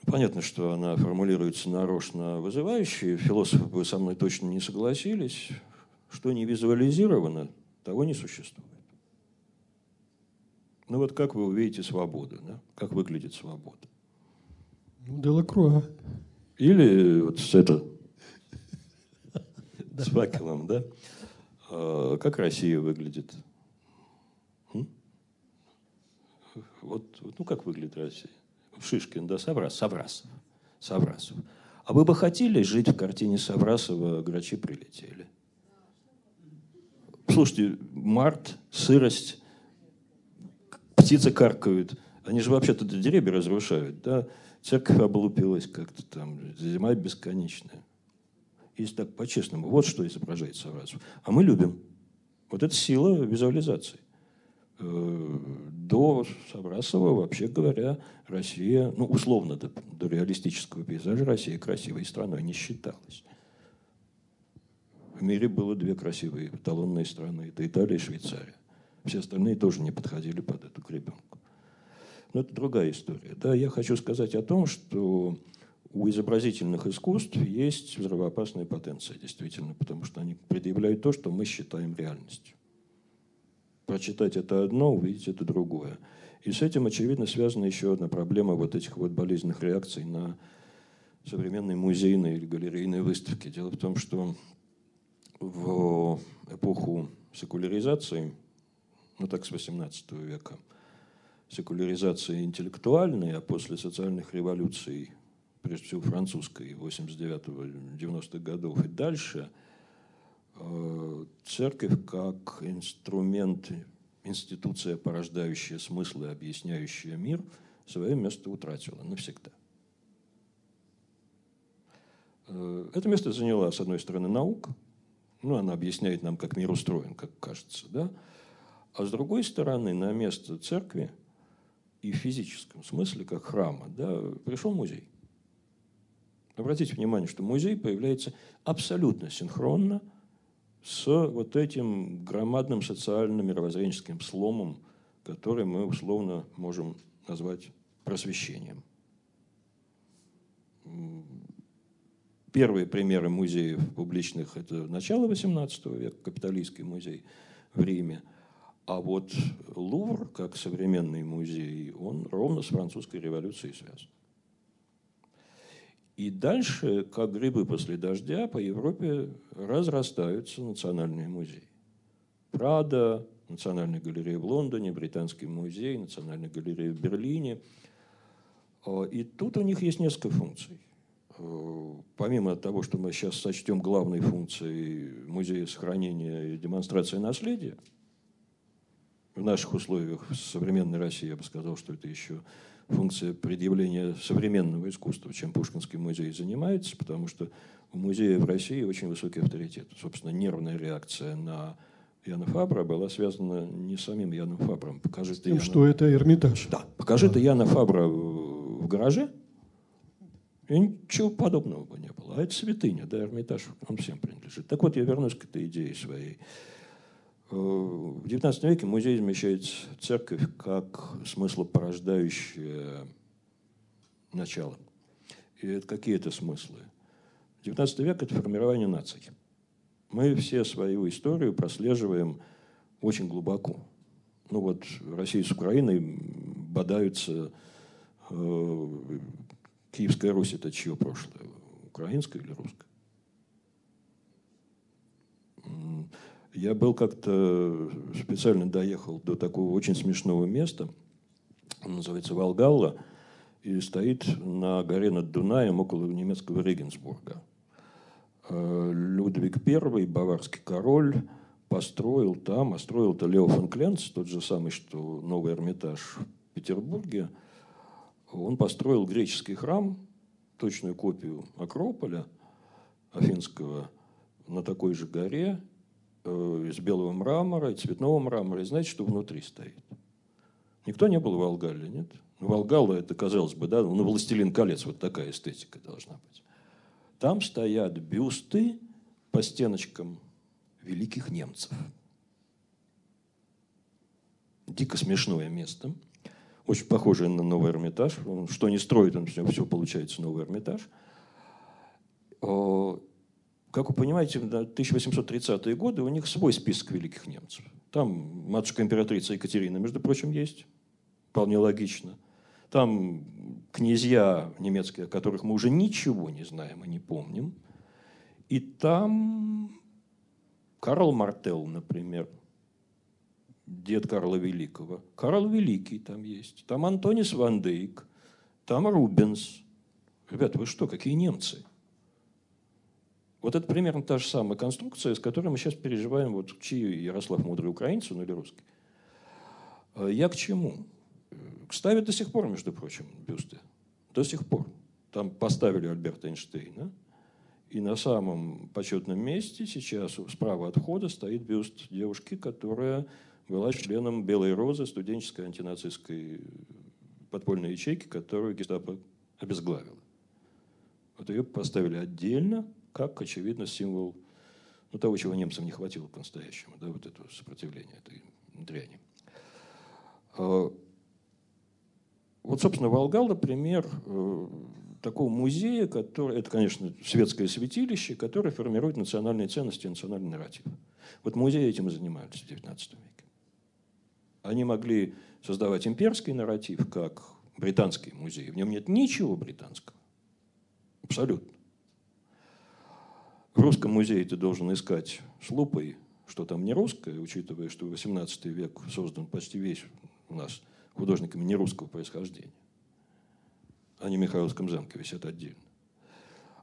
Понятно, что она формулируется нарочно вызывающе. Философы бы со мной точно не согласились. Что не визуализировано, того не существует. Ну вот как вы увидите свободу, да? как выглядит свобода? Ну, Делакруа. Или вот с это, с факелом, да? А, как Россия выглядит? Вот, ну как выглядит Россия? Шишкин, да, Саврас, Саврасов. Саврасов. А вы бы хотели жить в картине Саврасова «Грачи прилетели»? Слушайте, март, сырость, птицы каркают. Они же вообще-то деревья разрушают, да? Церковь облупилась как-то там, зима бесконечная. Если так по-честному, вот что изображает Саврасов. А мы любим. Вот это сила визуализации. Э, до Саврасова, вообще говоря, Россия, ну, условно, до, до реалистического пейзажа Россия красивой страной не считалась. В мире было две красивые эталонные страны. Это Италия и Швейцария. Все остальные тоже не подходили под эту гребенку. Но это другая история. Да, я хочу сказать о том, что у изобразительных искусств есть взрывоопасная потенция, действительно, потому что они предъявляют то, что мы считаем реальностью. Прочитать это одно, увидеть это другое. И с этим, очевидно, связана еще одна проблема вот этих вот болезненных реакций на современные музейные или галерейные выставки. Дело в том, что в эпоху секуляризации, ну так с 18 века, секуляризации интеллектуальной, а после социальных революций, прежде всего французской, 89-90-х годов и дальше, э, церковь как инструмент, институция, порождающая смыслы, объясняющая мир, свое место утратила навсегда. Э, это место заняла, с одной стороны, наука, ну, она объясняет нам, как мир устроен, как кажется, да, а с другой стороны, на место церкви и в физическом смысле, как храма, да, пришел музей. Обратите внимание, что музей появляется абсолютно синхронно с вот этим громадным социально-мировоззренческим сломом, который мы условно можем назвать просвещением. Первые примеры музеев публичных – это начало XVIII века, капиталистский музей в Риме. А вот Лувр, как современный музей, он ровно с французской революцией связан. И дальше, как грибы после дождя, по Европе разрастаются национальные музеи. Прада, Национальная галерея в Лондоне, Британский музей, Национальная галерея в Берлине. А, и тут у них есть несколько функций. Э, помимо того, что мы сейчас сочтем главной функцией музея сохранения и демонстрации наследия, в наших условиях в современной России я бы сказал, что это еще функция предъявления современного искусства, чем Пушкинский музей занимается, потому что у музея в России очень высокий авторитет. Собственно, нервная реакция на Яна Фабра была связана не с самим Яном Фабром. Покажи Тем, Яна... что это Эрмитаж. Да, покажи да. ты Яна Фабра в гараже – и ничего подобного бы не было. А это святыня, да, Эрмитаж, он всем принадлежит. Так вот, я вернусь к этой идее своей. Э, в XIX веке музей замещает церковь как смыслопорождающее начало. И это какие это смыслы? XIX век – это формирование наций. Мы все свою историю прослеживаем очень глубоко. Ну вот Россия с Украиной бодаются э, Киевская Русь – это чье прошлое? Украинское или русское? Я был как-то специально доехал до такого очень смешного места, называется Волгалла, и стоит на горе над Дунаем около немецкого Регенсбурга. Э, Людвиг I, баварский король, построил там, а строил это Лео фон Кленц, тот же самый, что новый Эрмитаж в Петербурге – он построил греческий храм, точную копию Акрополя Афинского, на такой же горе, э, из белого мрамора и цветного мрамора. И знаете, что внутри стоит? Никто не был в Волгале, нет? Ну, Волгала, это, казалось бы, да, ну, «Властелин колец», вот такая эстетика должна быть. Там стоят бюсты по стеночкам великих немцев. Дико смешное место – очень похожий на новый Эрмитаж. Он что не строит, он все, все получается новый Эрмитаж. Как вы понимаете, в 1830-е годы у них свой список великих немцев. Там матушка императрица Екатерина, между прочим, есть. Вполне логично. Там князья немецкие, о которых мы уже ничего не знаем и не помним. И там Карл Мартел, например, дед Карла Великого. Карл Великий там есть. Там Антонис Ван Дейк. Там Рубенс. Ребята, вы что, какие немцы? Вот это примерно та же самая конструкция, с которой мы сейчас переживаем, вот чьи Ярослав Мудрый украинец, ну или русский. А я к чему? Ставят до сих пор, между прочим, бюсты. До сих пор. Там поставили Альберта Эйнштейна, и на самом почетном месте сейчас справа от входа стоит бюст девушки, которая была членом «Белой розы» студенческой антинацистской подпольной ячейки, которую гестапо обезглавила. Вот ее поставили отдельно, как, очевидно, символ ну, того, чего немцам не хватило по-настоящему, да, вот этого сопротивления этой дряни. А, вот, собственно, Волгал, пример э, такого музея, который, это, конечно, светское святилище, которое формирует национальные ценности и национальный нарратив. Вот музеи этим и занимаются в XIX веке. Они могли создавать имперский нарратив, как британский музей. В нем нет ничего британского. Абсолютно. В русском музее ты должен искать с лупой, что там не русское, учитывая, что 18 век создан почти весь у нас художниками не русского происхождения. Они в Михайловском замке висят отдельно.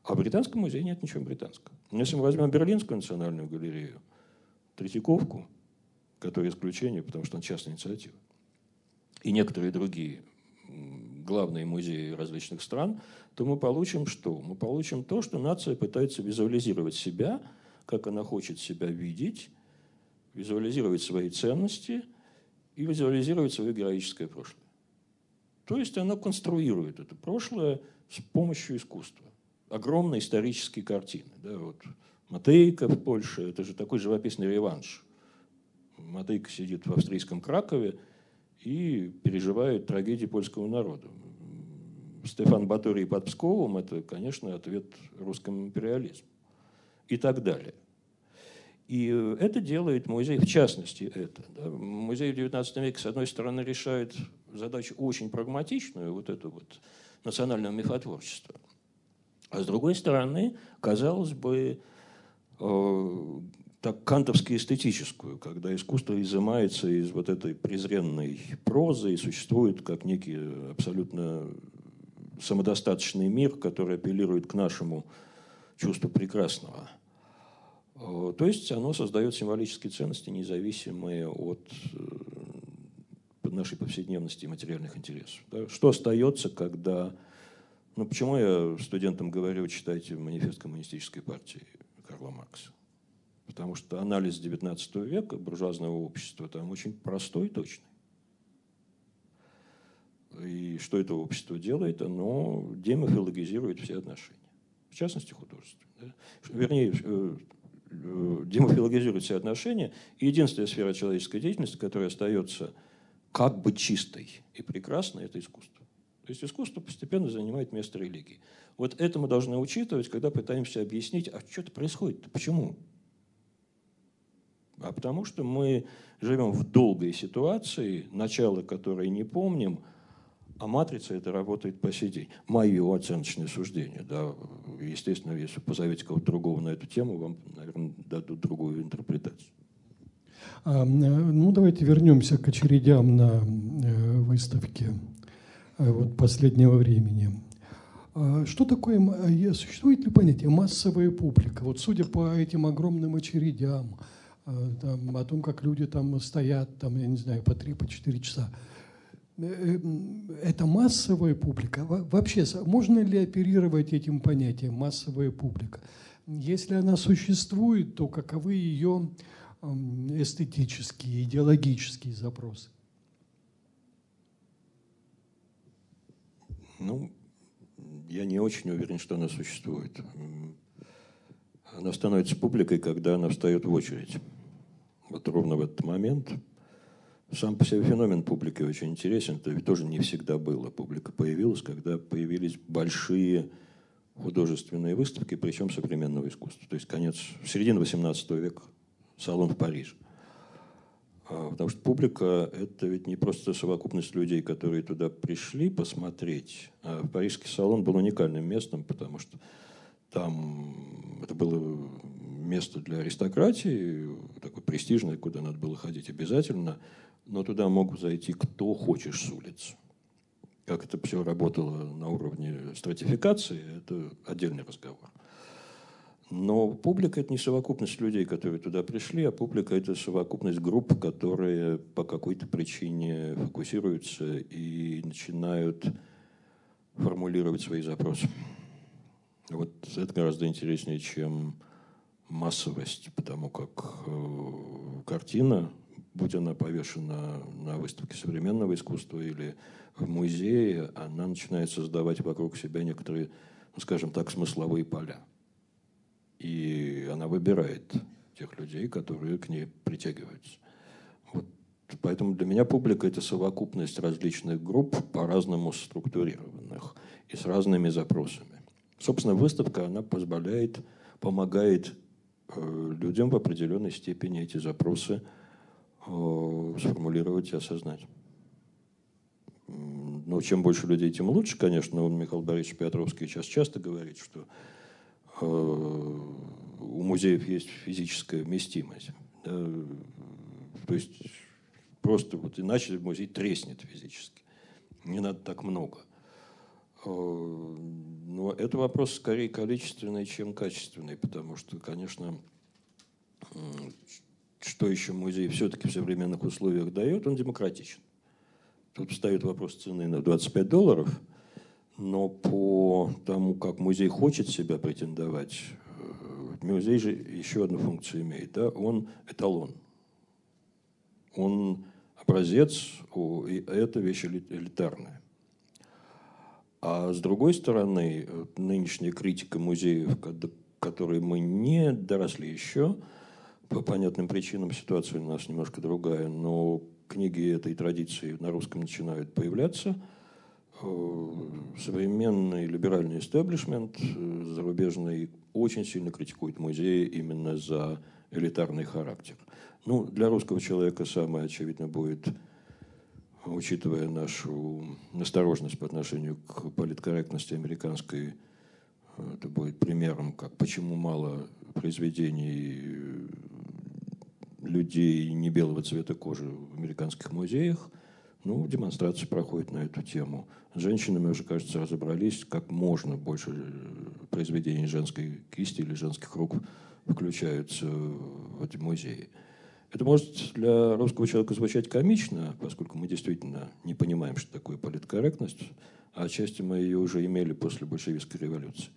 А в Британском музее нет ничего британского. Если мы возьмем Берлинскую национальную галерею, Третьяковку, которая исключение, потому что он частная инициатива, и некоторые другие главные музеи различных стран, то мы получим что? Мы получим то, что нация пытается визуализировать себя, как она хочет себя видеть, визуализировать свои ценности и визуализировать свое героическое прошлое. То есть она конструирует это прошлое с помощью искусства. Огромные исторические картины. Да, вот Матейка в Польше – это же такой живописный реванш. Матейка сидит в австрийском Кракове и переживает трагедии польского народа. Стефан Баторий под Псковом – это, конечно, ответ русскому империализму. И так далее. И это делает музей, в частности, это. Да. Музей в XIX веке, с одной стороны, решает задачу очень прагматичную, вот эту вот национального мифотворчества. А с другой стороны, казалось бы, э, так кантовски эстетическую, когда искусство изымается из вот этой презренной прозы и существует как некий абсолютно самодостаточный мир, который апеллирует к нашему чувству прекрасного. Э, то есть оно создает символические ценности, независимые от э, нашей повседневности и материальных интересов. Что остается, когда... Ну, почему я студентам говорю, читайте манифест коммунистической партии Карла Маркса? Потому что анализ XIX века буржуазного общества там очень простой и точный. И что это общество делает? Оно демофилогизирует все отношения. В частности, художество. Да? Вернее, э, э, демофилогизирует все отношения. И единственная сфера человеческой деятельности, которая остается как бы чистой и прекрасной, это искусство. То есть искусство постепенно занимает место религии. Вот это мы должны учитывать, когда пытаемся объяснить, а что это происходит, почему? А потому что мы живем в долгой ситуации, начало которой не помним – а матрица это работает по сей день. Мое оценочное суждение. Да. Естественно, если позовете кого-то другого на эту тему, вам, наверное, дадут другую интерпретацию. А, ну, давайте вернемся к очередям на э, выставке э, вот, последнего времени. А, что такое, существует ли понятие массовая публика? Вот судя по этим огромным очередям, там, о том, как люди там стоят, там, я не знаю, по 3-4 по часа, Э, это массовая публика. Вообще, можно ли оперировать этим понятием массовая публика? Если она существует, то каковы ее эстетические, идеологические запросы? Ну, я не очень уверен, что она существует. Она становится публикой, когда она встает в очередь. Вот ровно в этот момент – сам по себе феномен публики очень интересен. Это ведь тоже не всегда было. Публика появилась, когда появились большие художественные выставки, причем современного искусства. То есть конец, середина 18 века, салон в Париже. А, потому что публика – это ведь не просто совокупность людей, которые туда пришли посмотреть. А Парижский салон был уникальным местом, потому что там это было место для аристократии, такое престижное, куда надо было ходить обязательно – но туда могут зайти кто хочешь с улицы. Как это все работало на уровне стратификации, это отдельный разговор. Но публика – это не совокупность людей, которые туда пришли, а публика – это совокупность групп, которые по какой-то причине фокусируются и начинают формулировать свои запросы. Вот это гораздо интереснее, чем массовость, потому как э, картина будь она повешена на выставке современного искусства или в музее, она начинает создавать вокруг себя некоторые, ну, скажем так, смысловые поля. И она выбирает тех людей, которые к ней притягиваются. Вот. Поэтому для меня публика – это совокупность различных групп, по-разному структурированных и с разными запросами. Собственно, выставка, она позволяет, помогает э, людям в определенной степени эти запросы сформулировать и осознать. Но чем больше людей, тем лучше, конечно. Он, Михаил Борисович Петровский сейчас часто говорит, что э, у музеев есть физическая вместимость. Да? То есть просто вот иначе музей треснет физически. Не надо так много. Э, но это вопрос скорее количественный, чем качественный, потому что, конечно, что еще музей все-таки в современных условиях дает, он демократичен. Тут встает вопрос цены на 25 долларов, но по тому, как музей хочет себя претендовать, э, музей же еще одну функцию имеет. Да? Он эталон. Он образец, и это вещь элитарная. А с другой стороны, нынешняя критика музеев, которые мы не доросли еще, по понятным причинам ситуация у нас немножко другая, но книги этой традиции на русском начинают появляться. Э, современный либеральный истеблишмент э, зарубежный очень сильно критикует музеи именно за элитарный характер. Ну, для русского человека самое очевидно будет, учитывая нашу настороженность по отношению к политкорректности американской, э, это будет примером, как почему мало произведений людей не белого цвета кожи в американских музеях. Ну, демонстрации проходят на эту тему. С женщинами уже, кажется, разобрались, как можно больше произведений женской кисти или женских рук включаются в эти музеи. Это может для русского человека звучать комично, поскольку мы действительно не понимаем, что такое политкорректность, а отчасти мы ее уже имели после большевистской революции.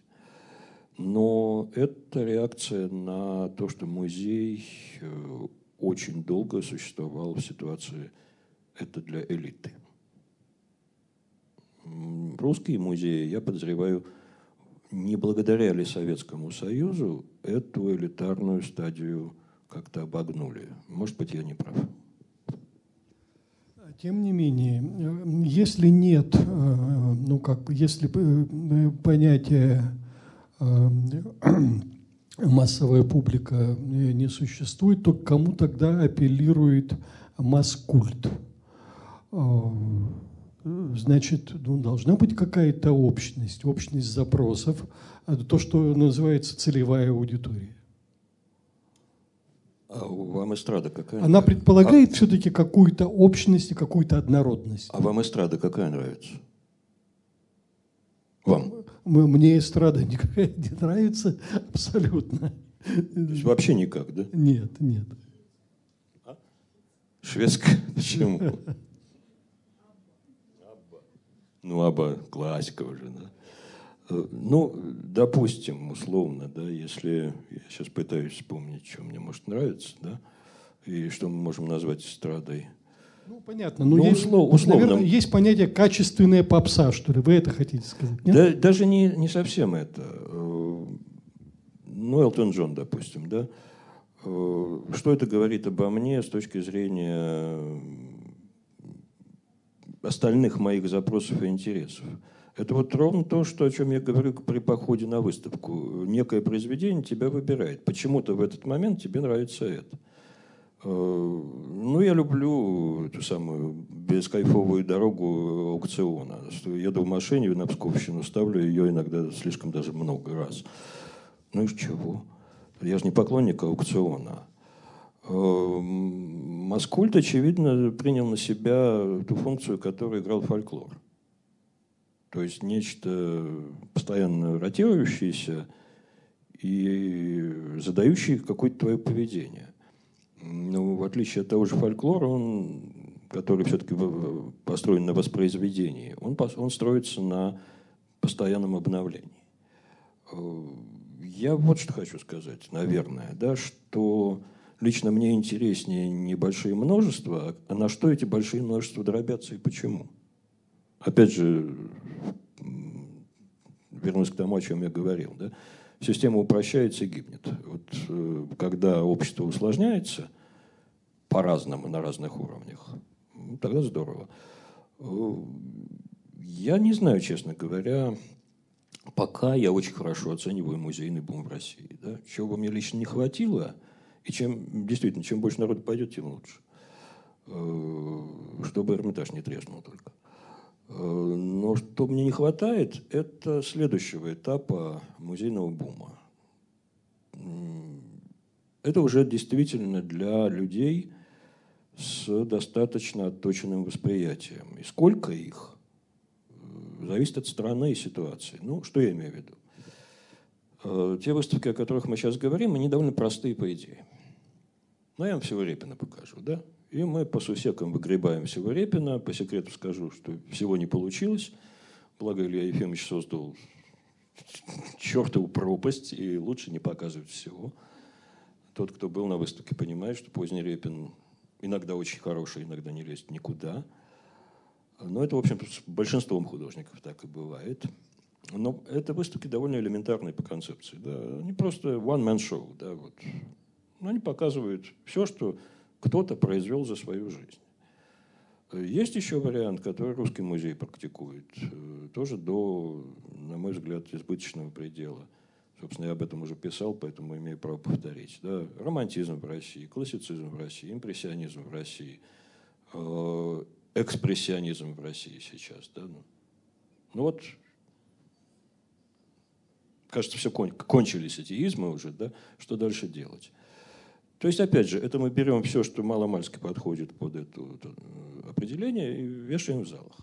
Но это реакция на то, что музей э, очень долго существовал в ситуации «это для элиты». Русские музеи, я подозреваю, не благодаря ли Советскому Союзу эту элитарную стадию как-то обогнули. Может быть, я не прав. Тем не менее, если нет, э, ну как, если э, понятие э, массовая публика не существует, то кому тогда апеллирует масс-культ? Значит, ну, должна быть какая-то общность, общность запросов, то, что называется целевая аудитория. А вам эстрада какая? Она предполагает а... все-таки какую-то общность и какую-то однородность. А вам эстрада какая нравится? Вам? Мне эстрада никакая не нравится абсолютно. То есть вообще никак, да? Нет, нет. А? Шведская? Почему? Ну, Аба классика уже, да. Э, ну, допустим, условно, да, если я сейчас пытаюсь вспомнить, что мне может нравиться, да, и что мы можем назвать эстрадой. Ну, понятно. Но ну, есть, услов, условно. Наверное, есть понятие качественная попса, что ли. Вы это хотите сказать? Нет? Да, даже не, не совсем это. Э, ну, Элтон Джон, допустим, да. Э, что это говорит обо мне с точки зрения остальных моих запросов и интересов? Это вот ровно то, что, о чем я говорю при походе на выставку. Некое произведение тебя выбирает. Почему-то в этот момент тебе нравится это. Э, ну, я люблю эту самую бескайфовую дорогу аукциона. Еду в машине на Псковщину, ставлю ее иногда слишком даже много раз. Ну и чего? Я же не поклонник аукциона. Э, Маскульт, очевидно, принял на себя ту функцию, которую играл фольклор. То есть нечто постоянно ротирующееся и задающее какое-то твое поведение. Ну, в отличие от того же фольклора, он, который все-таки построен на воспроизведении, он, он строится на постоянном обновлении. Я вот что хочу сказать, наверное, да, что лично мне интереснее не большие множества, а на что эти большие множества дробятся и почему. Опять же, вернусь к тому, о чем я говорил. Да? Система упрощается и гибнет. Вот, э, когда общество усложняется по-разному, на разных уровнях, ну, тогда здорово. Э, я не знаю, честно говоря, пока я очень хорошо оцениваю музейный бум в России. Да? Чего бы мне лично не хватило, и чем действительно, чем больше народу пойдет, тем лучше. чтобы Эрмитаж не треснул только. Но что мне не хватает, это следующего этапа музейного бума. Это уже действительно для людей с достаточно отточенным восприятием. И сколько их, зависит от страны и ситуации. Ну, что я имею в виду? Э, те выставки, о которых мы сейчас говорим, они довольно простые по идее. Ну, я вам всего Репина покажу, да? И мы по сусекам выгребаем всего Репина. По секрету скажу, что всего не получилось. Благо Илья Ефимович создал чертову пропасть, и лучше не показывать всего. Тот, кто был на выставке, понимает, что поздний Репин иногда очень хороший, иногда не лезет никуда. Но это, в общем, с большинством художников так и бывает. Но это выставки довольно элементарные по концепции. Да. Они просто one-man show. Да, вот. Но они показывают все, что кто-то произвел за свою жизнь. Есть еще вариант, который русский музей практикует, э, тоже до, на мой взгляд, избыточного предела. Собственно, я об этом уже писал, поэтому имею право повторить. Да? Романтизм в России, классицизм в России, импрессионизм в России, э, экспрессионизм в России сейчас. Да? Ну, ну вот кажется, все кон, кончились эти измы уже, да, что дальше делать? То есть, опять же, это мы берем все, что маломальски подходит под это, это определение, и вешаем в залах.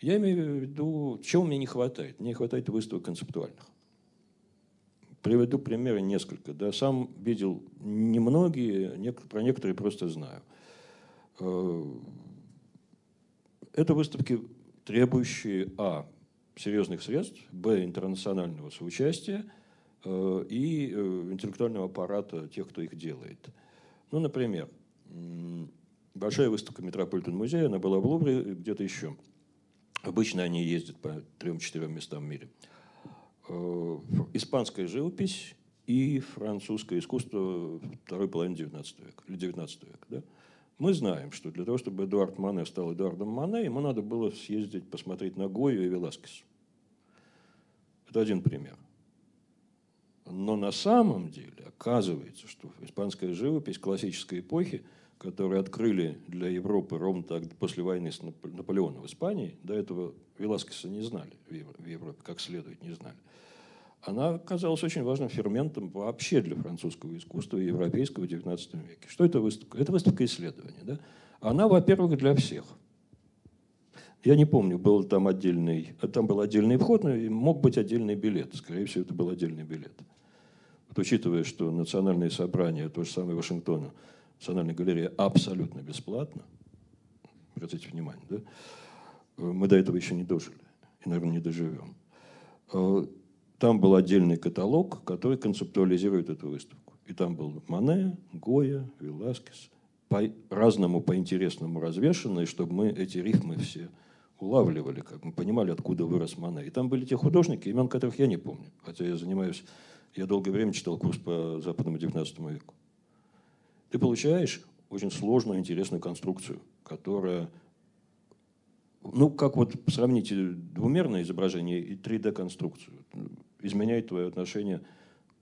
Я имею в виду, чего мне не хватает? Мне не хватает выставок концептуальных. Приведу примеры несколько. Да. Сам видел немногие, про некоторые просто знаю. Э, это выставки, требующие, а, серьезных средств, б, интернационального соучастия э, и э, интеллектуального аппарата тех, кто их делает. Ну, например, большая выставка Метрополитен музея, она была в Лувре, где-то еще. Обычно они ездят по трем-четырем местам в мире. Э, испанская живопись и французское искусство второй половины XIX века, или XIX века. Да? Мы знаем, что для того, чтобы Эдуард Мане стал Эдуардом Мане, ему надо было съездить, посмотреть на Гою и Веласкес. Это один пример. Но на самом деле оказывается, что испанская живопись классической эпохи, которую открыли для Европы ровно так после войны с Наполеоном в Испании, до этого Веласкеса не знали в Европе, как следует не знали, она оказалась очень важным ферментом вообще для французского искусства и европейского XIX веке. Что это выставка? Это выставка исследования. Да? Она, во-первых, для всех – я не помню, был там отдельный, там был отдельный вход, но мог быть отдельный билет. Скорее всего, это был отдельный билет. Учитывая, что национальные собрания, то же самое Вашингтона, Национальная галерея абсолютно бесплатно, обратите внимание, да? мы до этого еще не дожили и, наверное, не доживем. Э, там был отдельный каталог, который концептуализирует эту выставку. И там был Мане, Гоя, Веласкес, по-разному, по-интересному развешенные, чтобы мы эти рифмы все улавливали, как мы понимали, откуда вырос Мане. И там были те художники, имен которых я не помню. Хотя я занимаюсь, я долгое время читал курс по западному XIX веку. Ты получаешь очень сложную, интересную конструкцию, которая, ну, как вот сравните двумерное изображение и 3D-конструкцию, изменяет твое отношение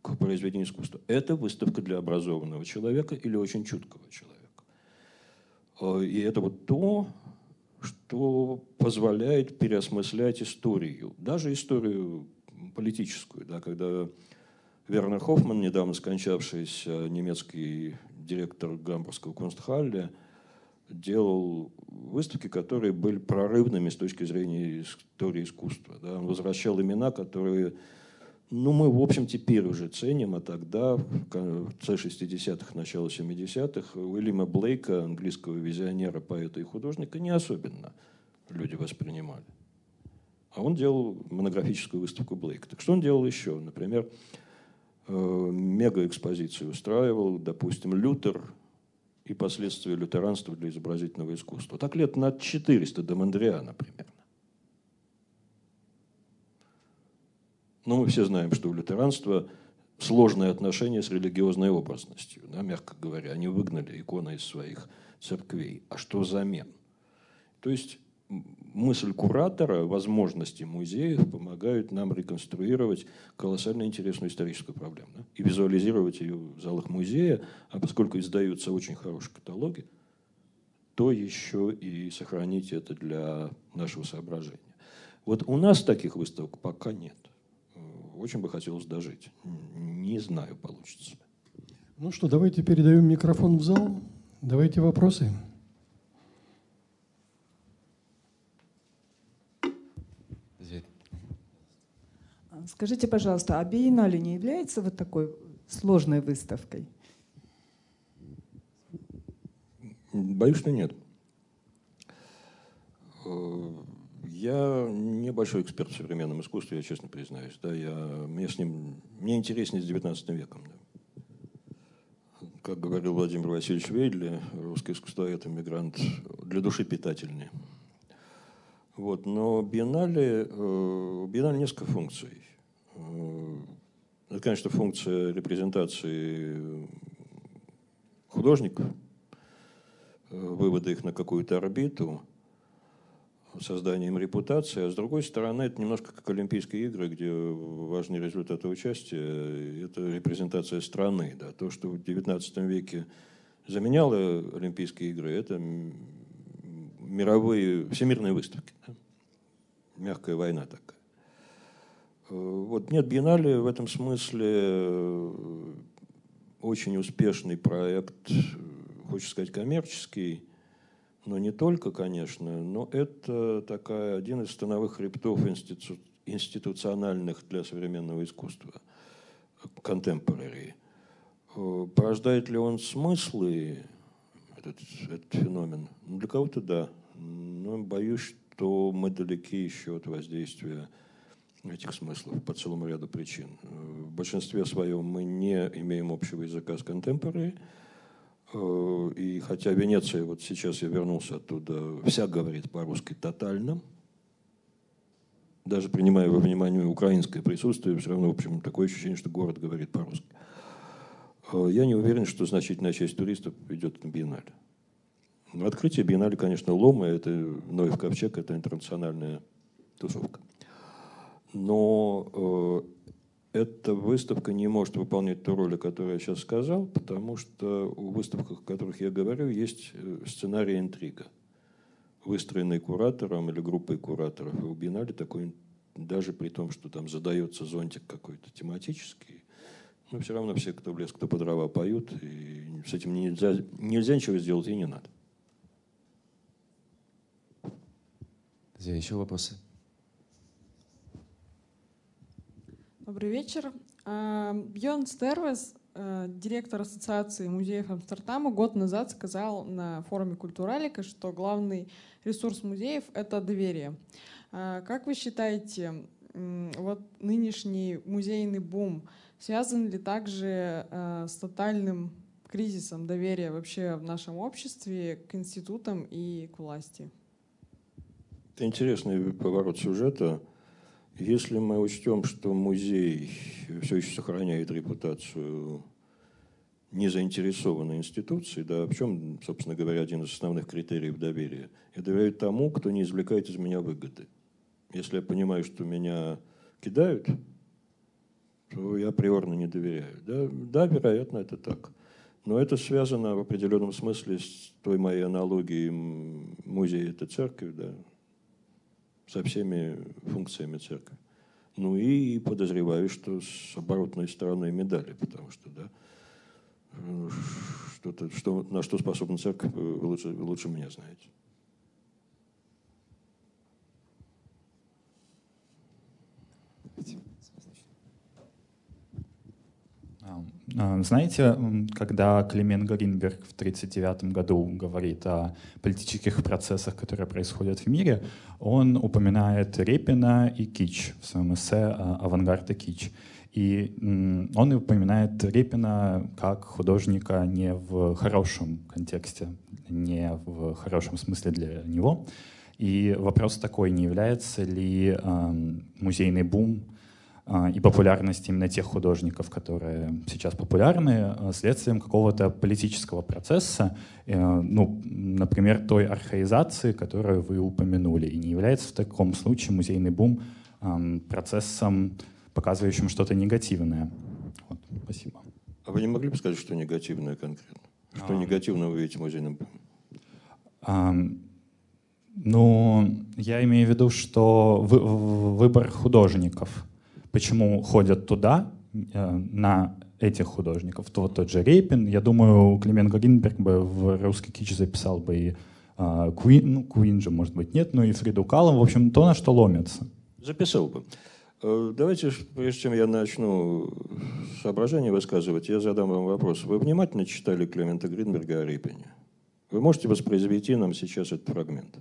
к произведению искусства. Это выставка для образованного человека или очень чуткого человека. Э, и это вот то, что позволяет переосмыслять историю, даже историю политическую, да, когда Вернер Хоффман, недавно скончавшийся немецкий директор Гамбургского Кунстхалля, делал выставки, которые были прорывными с точки зрения истории искусства. Да. Он возвращал имена, которые ну, мы, в общем, теперь уже ценим, а тогда, в конце 60-х, начало 70-х, Уильяма Блейка, английского визионера, поэта и художника, не особенно люди воспринимали. А он делал монографическую выставку Блейка. Так что он делал еще? Например, э, мегаэкспозицию устраивал, допустим, Лютер и последствия лютеранства для изобразительного искусства. Так лет на 400 до Мандриана примерно. Но мы все знаем, что у лютеранства сложное отношение с религиозной образностью, да, мягко говоря. Они выгнали иконы из своих церквей. А что взамен? То есть мысль куратора, возможности музеев помогают нам реконструировать колоссально интересную историческую проблему да? и визуализировать ее в залах музея, а поскольку издаются очень хорошие каталоги, то еще и сохранить это для нашего соображения. Вот у нас таких выставок пока нет. Очень бы хотелось дожить. Не знаю, получится. Ну что, давайте передаем микрофон в зал. Давайте вопросы. Скажите, пожалуйста, а биеннале не является вот такой сложной выставкой? Боюсь, что нет. Я небольшой эксперт в современном искусстве, я честно признаюсь. Да, я, мне, с ним, мне интереснее с 19 веком. Да. Как говорил Владимир Васильевич Вейдли, русское искусство – это мигрант для души питательный. Вот, но биеннале, э, биеннале несколько функций. Это, конечно, функция репрезентации художников, э, вывода их на какую-то орбиту, создания им репутации, а с другой стороны, это немножко как Олимпийские игры, где важный результат участия – это репрезентация страны. Да. То, что в XIX веке заменяло Олимпийские игры, это мировые, всемирные выставки. Да? Мягкая война такая. Э, вот нет, биеннале в этом смысле э, очень успешный проект, э, хочется сказать, коммерческий, но не только, конечно, но это такая, один из становых хребтов институ, институциональных для современного искусства, contemporary. Порождает ли он смыслы, этот, этот феномен? Ну, для кого-то да, но боюсь, что мы далеки еще от воздействия этих смыслов по целому ряду причин. В большинстве своем мы не имеем общего языка с контемпорари, и хотя Венеция, вот сейчас я вернулся оттуда, вся говорит по-русски тотально, даже принимая во внимание украинское присутствие, все равно, в общем, такое ощущение, что город говорит по-русски. Я не уверен, что значительная часть туристов идет на биеннале. Открытие биеннале, конечно, Лома, это Ноев Ковчег, это интернациональная тусовка. Но э, эта выставка не может выполнять ту роль, о которой я сейчас сказал, потому что у выставок, о которых я говорю, есть э, сценарий интрига, выстроенный куратором или группой кураторов. И у биеннале такой, даже при том, что там задается зонтик какой-то тематический, но все равно все, кто в лес, кто по дрова поют, и с этим нельзя, нельзя ничего сделать и не надо. Еще вопросы? Добрый вечер. А, Бьон Стервес, э, директор Ассоциации музеев Амстердама, год назад сказал на форуме Культуралика, что главный ресурс музеев — это доверие. А, как вы считаете, вот нынешний музейный бум связан ли также э, с тотальным кризисом доверия вообще в нашем обществе к институтам и к власти? Это интересный поворот сюжета. Если мы учтем, что музей все еще сохраняет репутацию незаинтересованной институции, да, в чем, собственно говоря, один из основных критериев доверия? Я доверяю тому, кто не извлекает из меня выгоды. Если я понимаю, что меня кидают, то я априорно не доверяю. Да, да, вероятно, это так. Но это связано в определенном смысле с той моей аналогией музея – это церковь, да, со всеми функциями церкви. Ну и подозреваю, что с оборотной стороной медали, потому что, да, что-то, что, на что способна церковь, вы лучше, вы лучше меня знаете. А, знаете, когда Клемен Гринберг в 1939 году говорит о политических процессах, которые происходят в мире, он упоминает Репина и Кич в своем эссе «Авангард и Кич». И он упоминает Репина как художника не в хорошем контексте, не в хорошем смысле для него. И вопрос такой, не является ли музейный бум а, и популярность именно тех художников, которые сейчас популярны, а, следствием какого-то политического процесса, э, ну, например, той архаизации, которую вы упомянули. И не является в таком случае музейный бум процессом, показывающим что-то негативное. Вот, спасибо. А вы не могли бы сказать, что негативное конкретно? Что а... негативного вы видите в музейном буме? Ну, я имею в виду, что выбор художников. Почему ходят туда, э, на этих художников? То, тот же Рейпин. Я думаю, Климент Гринберг бы в русский кич записал бы и а, Куин, ну, Куин же, может быть, нет, но и Фриду Каллом. В общем, то, на что ломятся. Записал бы. Э, давайте, прежде чем я начну соображение высказывать, я задам вам вопрос. Вы внимательно читали Климента Гринберга о Рейпине? Вы можете воспроизвести нам сейчас этот фрагмент?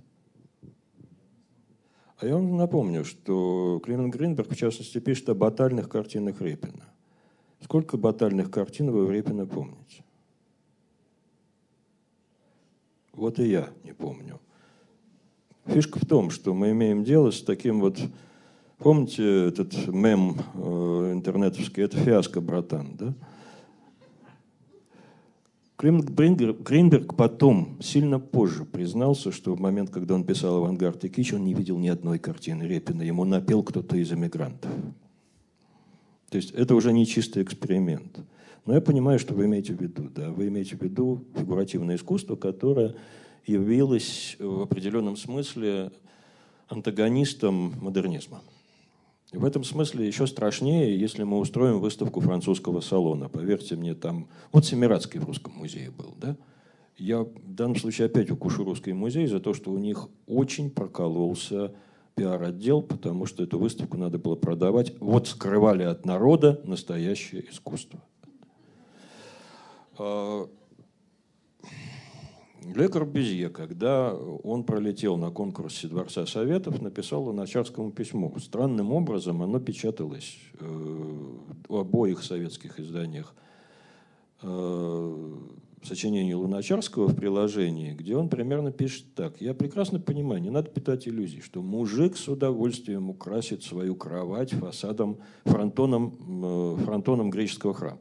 А я вам напомню, что Климент Гринберг, в частности, пишет о батальных картинах Репина. Сколько батальных картин вы в Репина помните? Вот и я не помню. Фишка в том, что мы имеем дело с таким вот... Помните этот мем э, интернетовский? Это фиаско, братан, да? Гринберг потом, сильно позже, признался, что в момент, когда он писал «Авангард и кич», он не видел ни одной картины Репина. Ему напел кто-то из эмигрантов. То есть это уже не чистый эксперимент. Но я понимаю, что вы имеете в виду. Да? Вы имеете в виду фигуративное искусство, которое явилось в определенном смысле антагонистом модернизма. В этом смысле еще страшнее, если мы устроим выставку французского салона. Поверьте мне, там... Вот Семирадский в Русском музее был, да? Я в данном случае опять укушу Русский музей за то, что у них очень прокололся пиар-отдел, потому что эту выставку надо было продавать. Вот скрывали от народа настоящее искусство. Ле Корбюзье, когда он пролетел на конкурсе Дворца Советов, написал Луначарскому письмо. Странным образом оно печаталось э, в обоих советских изданиях э, сочинение Луначарского в приложении, где он примерно пишет так. «Я прекрасно понимаю, не надо питать иллюзий, что мужик с удовольствием украсит свою кровать фасадом, фронтоном, э, фронтоном греческого храма.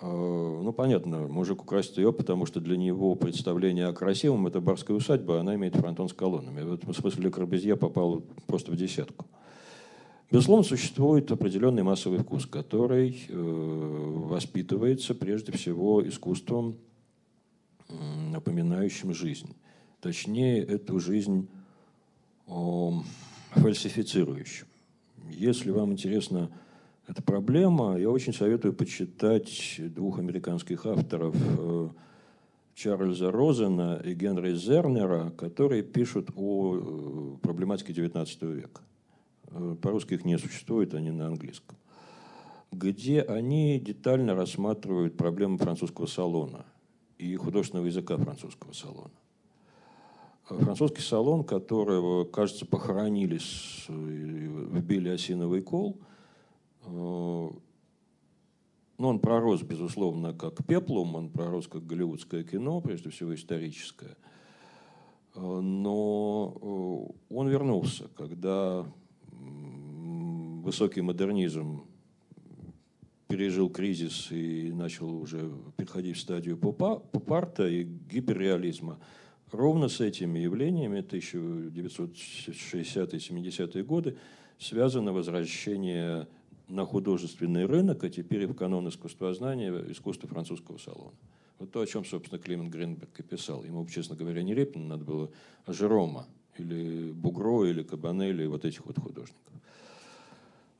Э, ну, понятно, мужик украсит ее, потому что для него представление о красивом – это барская усадьба, она имеет фронтон с колоннами. В этом смысле Ле Корбезье попал просто в десятку. Безусловно, существует определенный массовый вкус, который э, воспитывается прежде всего искусством, напоминающим жизнь. Точнее, эту жизнь фальсифицирующим. Если вам интересно эта проблема. Я очень советую почитать двух американских авторов э, Чарльза Розена и Генри Зернера, которые пишут о э, проблематике XIX века. Э, по-русски их не существует, они на английском. Где они детально рассматривают проблемы французского салона и художественного языка французского салона. Французский салон, которого, кажется, похоронили, вбили осиновый кол – Э, ну, он пророс, безусловно, как пеплум, он пророс как голливудское кино, прежде всего историческое. Э, но э, он вернулся, когда высокий модернизм пережил кризис и начал уже переходить в стадию попарта и гиперреализма. Ровно с этими явлениями 1960-70-е годы связано возвращение на художественный рынок, а теперь и в канон искусствознания, искусства французского салона. Вот то, о чем, собственно, Климент Гринберг и писал. Ему, честно говоря, не Репина надо было, а Жерома, или Бугро, или Кабанелли, вот этих вот художников.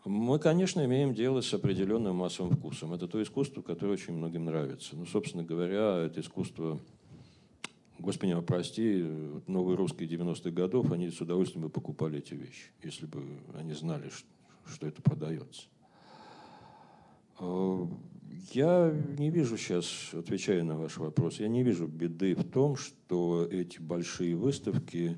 Мы, конечно, имеем дело с определенным массовым вкусом. Это то искусство, которое очень многим нравится. Ну, собственно говоря, это искусство, Господи, меня прости, новые русские 90-х годов, они с удовольствием бы покупали эти вещи, если бы они знали, что это продается. Э, я не вижу сейчас, отвечая на ваш вопрос, я не вижу беды в том, что эти большие выставки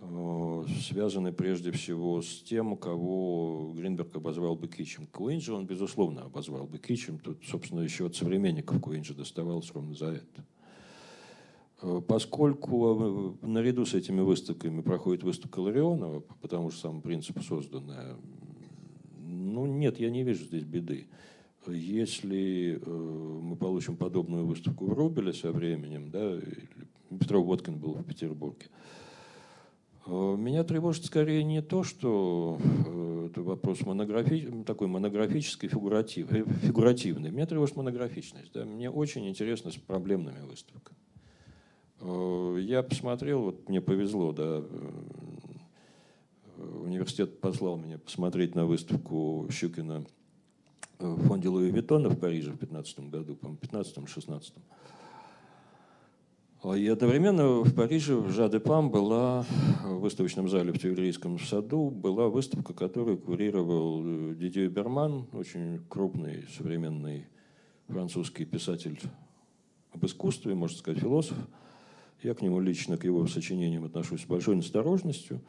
э, связаны прежде всего с тем, кого Гринберг обозвал бы кичем. Куинджи он, безусловно, обозвал бы кичем. Тут, собственно, еще от современников Куинджи доставалось ровно за это. Э, поскольку наряду с этими выставками проходит выставка Ларионова, по тому же самому принципу созданная, ну нет, я не вижу здесь беды. Если э, мы получим подобную выставку в Рубеле со временем, да, Петров Водкин был в Петербурге, э, меня тревожит скорее не то, что э, это вопрос монографи... такой монографический, фигуратив... фигуративный. Меня тревожит монографичность. Да? Мне очень интересно с проблемными выставками. Я посмотрел, вот мне повезло, да, университет послал меня посмотреть на выставку Щукина в фонде Луи Виттона в Париже в 15 году, по-моему, 15-16. И одновременно в Париже, в Жаде-Пам, была в выставочном зале в Тюильрийском саду, была выставка, которую курировал э, Дидье Берман, очень крупный современный французский писатель об искусстве, можно сказать, философ. Я к нему лично, к его сочинениям отношусь с большой осторожностью,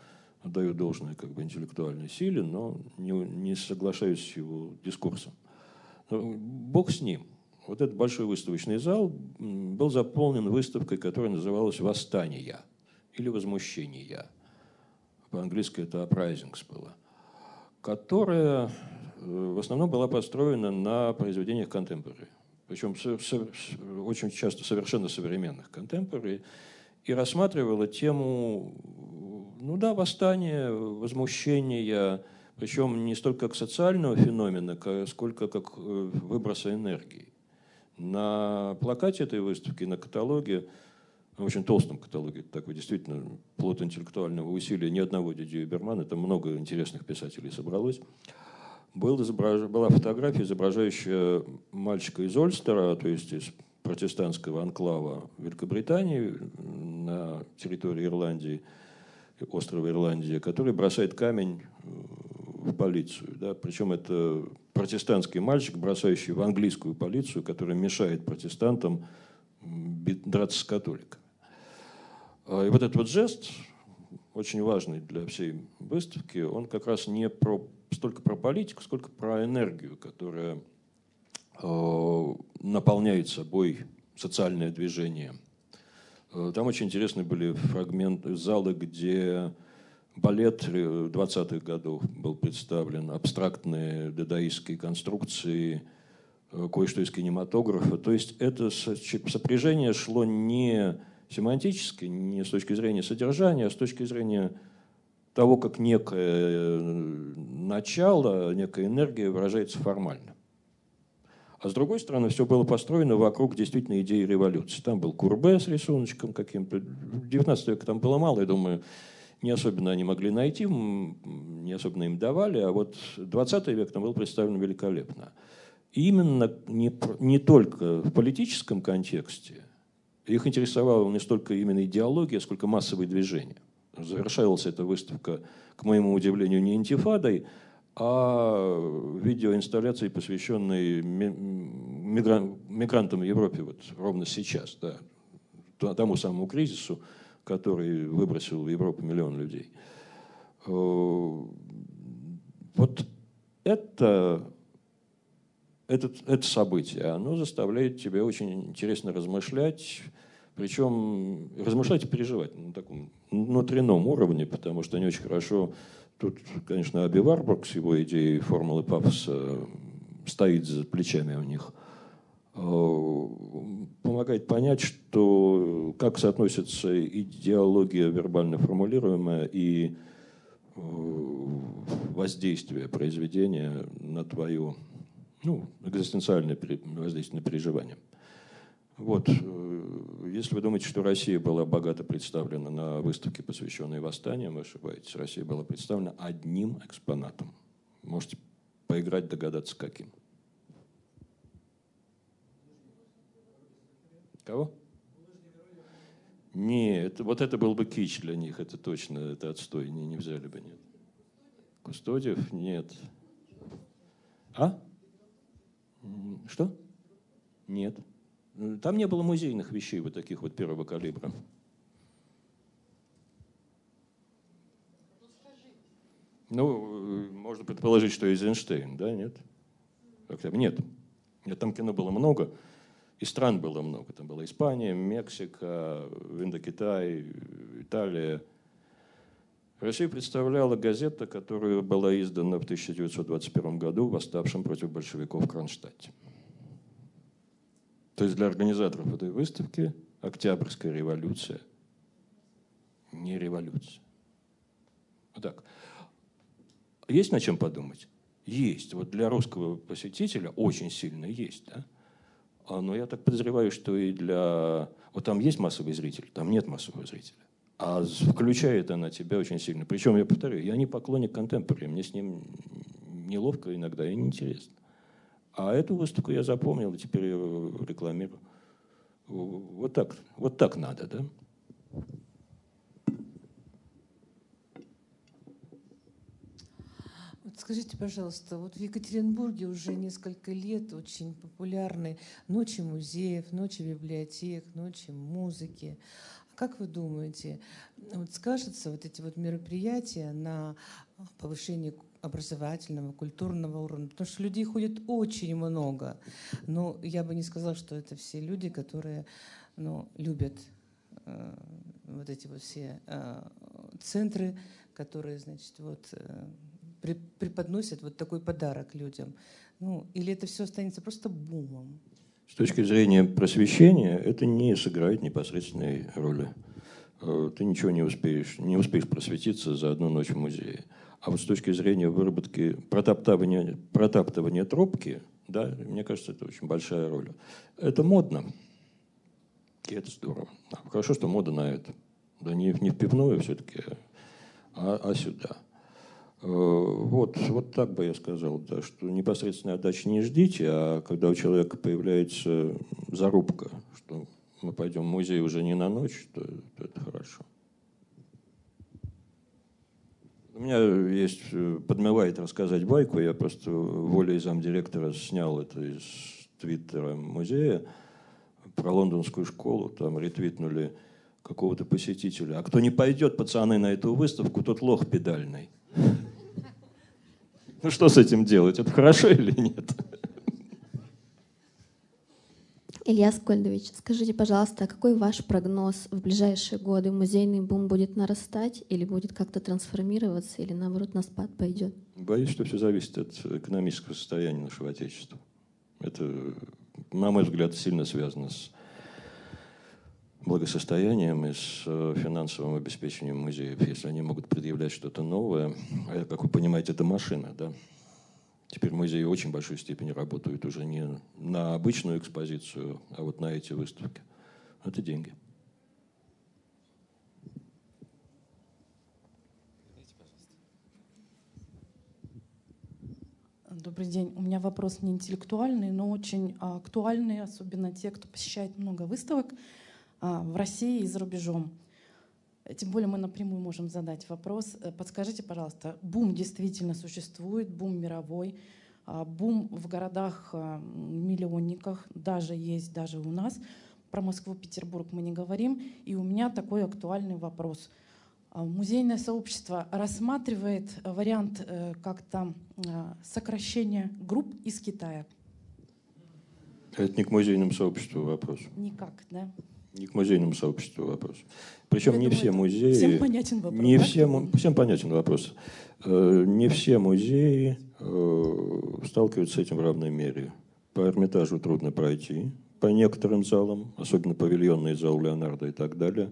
отдаю должное как бы интеллектуальной силе, но не, не соглашаюсь с его дискурсом. Но Бог с ним – вот этот большой выставочный зал был заполнен выставкой, которая называлась «Восстание» или «Возмущение». По-английски это «uprisings» было. Которая э, в основном была построена на произведениях контемпорари. Причем очень часто совершенно современных контемпорари. И рассматривала тему, ну да, восстания, возмущения, причем не столько как социального феномена, сколько как э, выброса энергии. На плакате этой выставки, на каталоге, на очень толстом каталоге, такой действительно плод интеллектуального усилия ни одного Дидье Бермана, там много интересных писателей собралось, был изображ... была фотография, изображающая мальчика из Ольстера, то есть из протестантского анклава Великобритании на территории Ирландии, острова Ирландия, который бросает камень в полицию. Да? Причем это протестантский мальчик, бросающий в английскую полицию, которая мешает протестантам драться с католиками. А, и вот этот вот жест, очень важный для всей выставки, он как раз не про, столько про политику, сколько про энергию, которая э, наполняет собой социальное движение. Там очень интересные были фрагменты залы, где Балет 20-х годов был представлен, абстрактные дадаистские конструкции, э, кое-что из кинематографа. То есть это сопряжение шло не семантически, не с точки зрения содержания, а с точки зрения того, как некое э, начало, некая энергия выражается формально. А с другой стороны, все было построено вокруг действительно идеи революции. Там был Курбе с рисуночком каким-то. В 19 веке там было мало, я думаю, не особенно они могли найти, не особенно им давали, а вот 20 век там был представлен великолепно. И именно не, не только в политическом контексте, их интересовала не столько именно идеология, сколько массовые движения. Завершалась эта выставка, к моему удивлению, не интифадой, а видеоинсталляцией, посвященной мигрантам в Европе вот ровно сейчас, да, тому самому кризису, который выбросил в Европу миллион людей. Э, вот это, это, это событие, оно заставляет тебя очень интересно размышлять, причем размышлять и переживать на таком внутреннем уровне, потому что они очень хорошо... Тут, конечно, Аби Варбург с его идеей формулы пафоса стоит за плечами у них – Э, помогает понять, что как соотносится идеология вербально формулируемая и э, воздействие произведения на твое ну, экзистенциальное воздействие на переживание. Вот. Э, если вы думаете, что Россия была богато представлена на выставке, посвященной восстаниям, вы ошибаетесь. Россия была представлена одним экспонатом. Можете поиграть, догадаться, каким. Кого? Нет, вот это был бы кич для них, это точно, это отстой, не, не взяли бы, нет. Кустодиев? Нет. А? Что? Нет. Там не было музейных вещей вот таких вот первого калибра. Ну, можно предположить, что Эйзенштейн, да, нет? Нет. Нет, там кино было много. И стран было много. Там была Испания, Мексика, Индокитай, Италия. Россию представляла газета, которая была издана в 1921 году восставшим против большевиков Кронштадте. То есть для организаторов этой выставки Октябрьская революция не революция. Вот так. Есть над чем подумать? Есть. Вот для русского посетителя очень сильно есть. Да? А, но я так подозреваю, что и для... Вот там есть массовый зритель, там нет массового зрителя. А включает она тебя очень сильно. Причем, я повторю, я не поклонник контемпорари, мне с ним неловко иногда и неинтересно. А эту выставку я запомнил и теперь ее рекламирую. Вот так, вот так надо, да? Скажите, пожалуйста, вот в Екатеринбурге уже несколько лет очень популярны ночи музеев, ночи библиотек, ночи музыки. А как вы думаете, вот скажутся вот эти вот мероприятия на повышение образовательного, культурного уровня, потому что людей ходит очень много. Но я бы не сказала, что это все люди, которые ну, любят э, вот эти вот все э, центры, которые, значит, вот э, преподносят вот такой подарок людям. Ну, или это все останется просто бумом? С точки зрения просвещения это не сыграет непосредственной роли. Э, ты ничего не успеешь, не успеешь просветиться за одну ночь в музее. А вот с точки зрения выработки, протаптывания, протаптывания тропки, да, мне кажется, это очень большая роль. Это модно. И это здорово. Хорошо, что мода на это. Да не, не в пивную все-таки, а, а сюда. Э, вот, вот так бы я сказал, да, что непосредственной отдачи не ждите, а когда у человека появляется зарубка, что мы пойдем в музей уже не на ночь, то, то это хорошо. У меня есть, э, подмывает рассказать байку, я просто волей замдиректора снял это из твиттера музея про лондонскую школу, там ретвитнули какого-то посетителя. А кто не пойдет, пацаны, на эту выставку, тот лох педальный. Ну что с этим делать? Это хорошо или нет? Илья Скольдович, скажите, пожалуйста, какой ваш прогноз в ближайшие годы? Музейный бум будет нарастать или будет как-то трансформироваться, или наоборот на спад пойдет? Боюсь, что все зависит от экономического состояния нашего Отечества. Это, на мой взгляд, сильно связано с благосостоянием и с э, финансовым обеспечением музеев, если они могут предъявлять что-то новое. А, как вы понимаете, это машина, да? Теперь музеи в очень большой степени работают уже не на обычную экспозицию, а вот на эти выставки. Это деньги. Добрый день. У меня вопрос не интеллектуальный, но очень актуальный, особенно те, кто посещает много выставок. А, в России и за рубежом. Тем более мы напрямую можем задать вопрос. Э, подскажите, пожалуйста, бум действительно существует, бум мировой, а, бум в городах а, миллионниках, даже есть даже у нас. Про Москву, Петербург мы не говорим. И у меня такой актуальный вопрос. Музейное сообщество рассматривает вариант э, как-то сокращения групп из Китая. Это не к музейному сообществу вопрос. Никак, да? Не к музейному сообществу вопрос. Причем Я не думаю, все музеи... Всем понятен вопрос. Не да? всем, всем понятен вопрос. Э, не все музеи э, сталкиваются с этим в равной мере. По Эрмитажу трудно пройти, по некоторым залам, особенно павильонный зал Леонардо и так далее.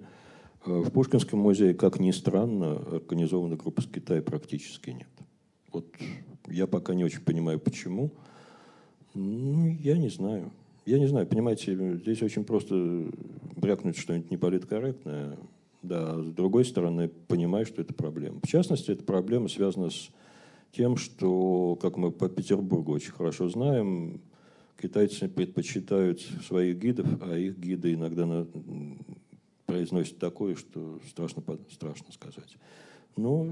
Э, в Пушкинском музее, как ни странно, организованной группы с Китая практически нет. Вот я пока не очень понимаю, почему. Ну, я не знаю. Я не знаю, понимаете, здесь очень просто брякнуть что-нибудь неполиткорректное, да, с другой стороны, понимаю, что это проблема. В частности, эта проблема связана с тем, что, как мы по Петербургу очень хорошо знаем, китайцы предпочитают своих гидов, а их гиды иногда на, произносят такое, что страшно, страшно сказать. Но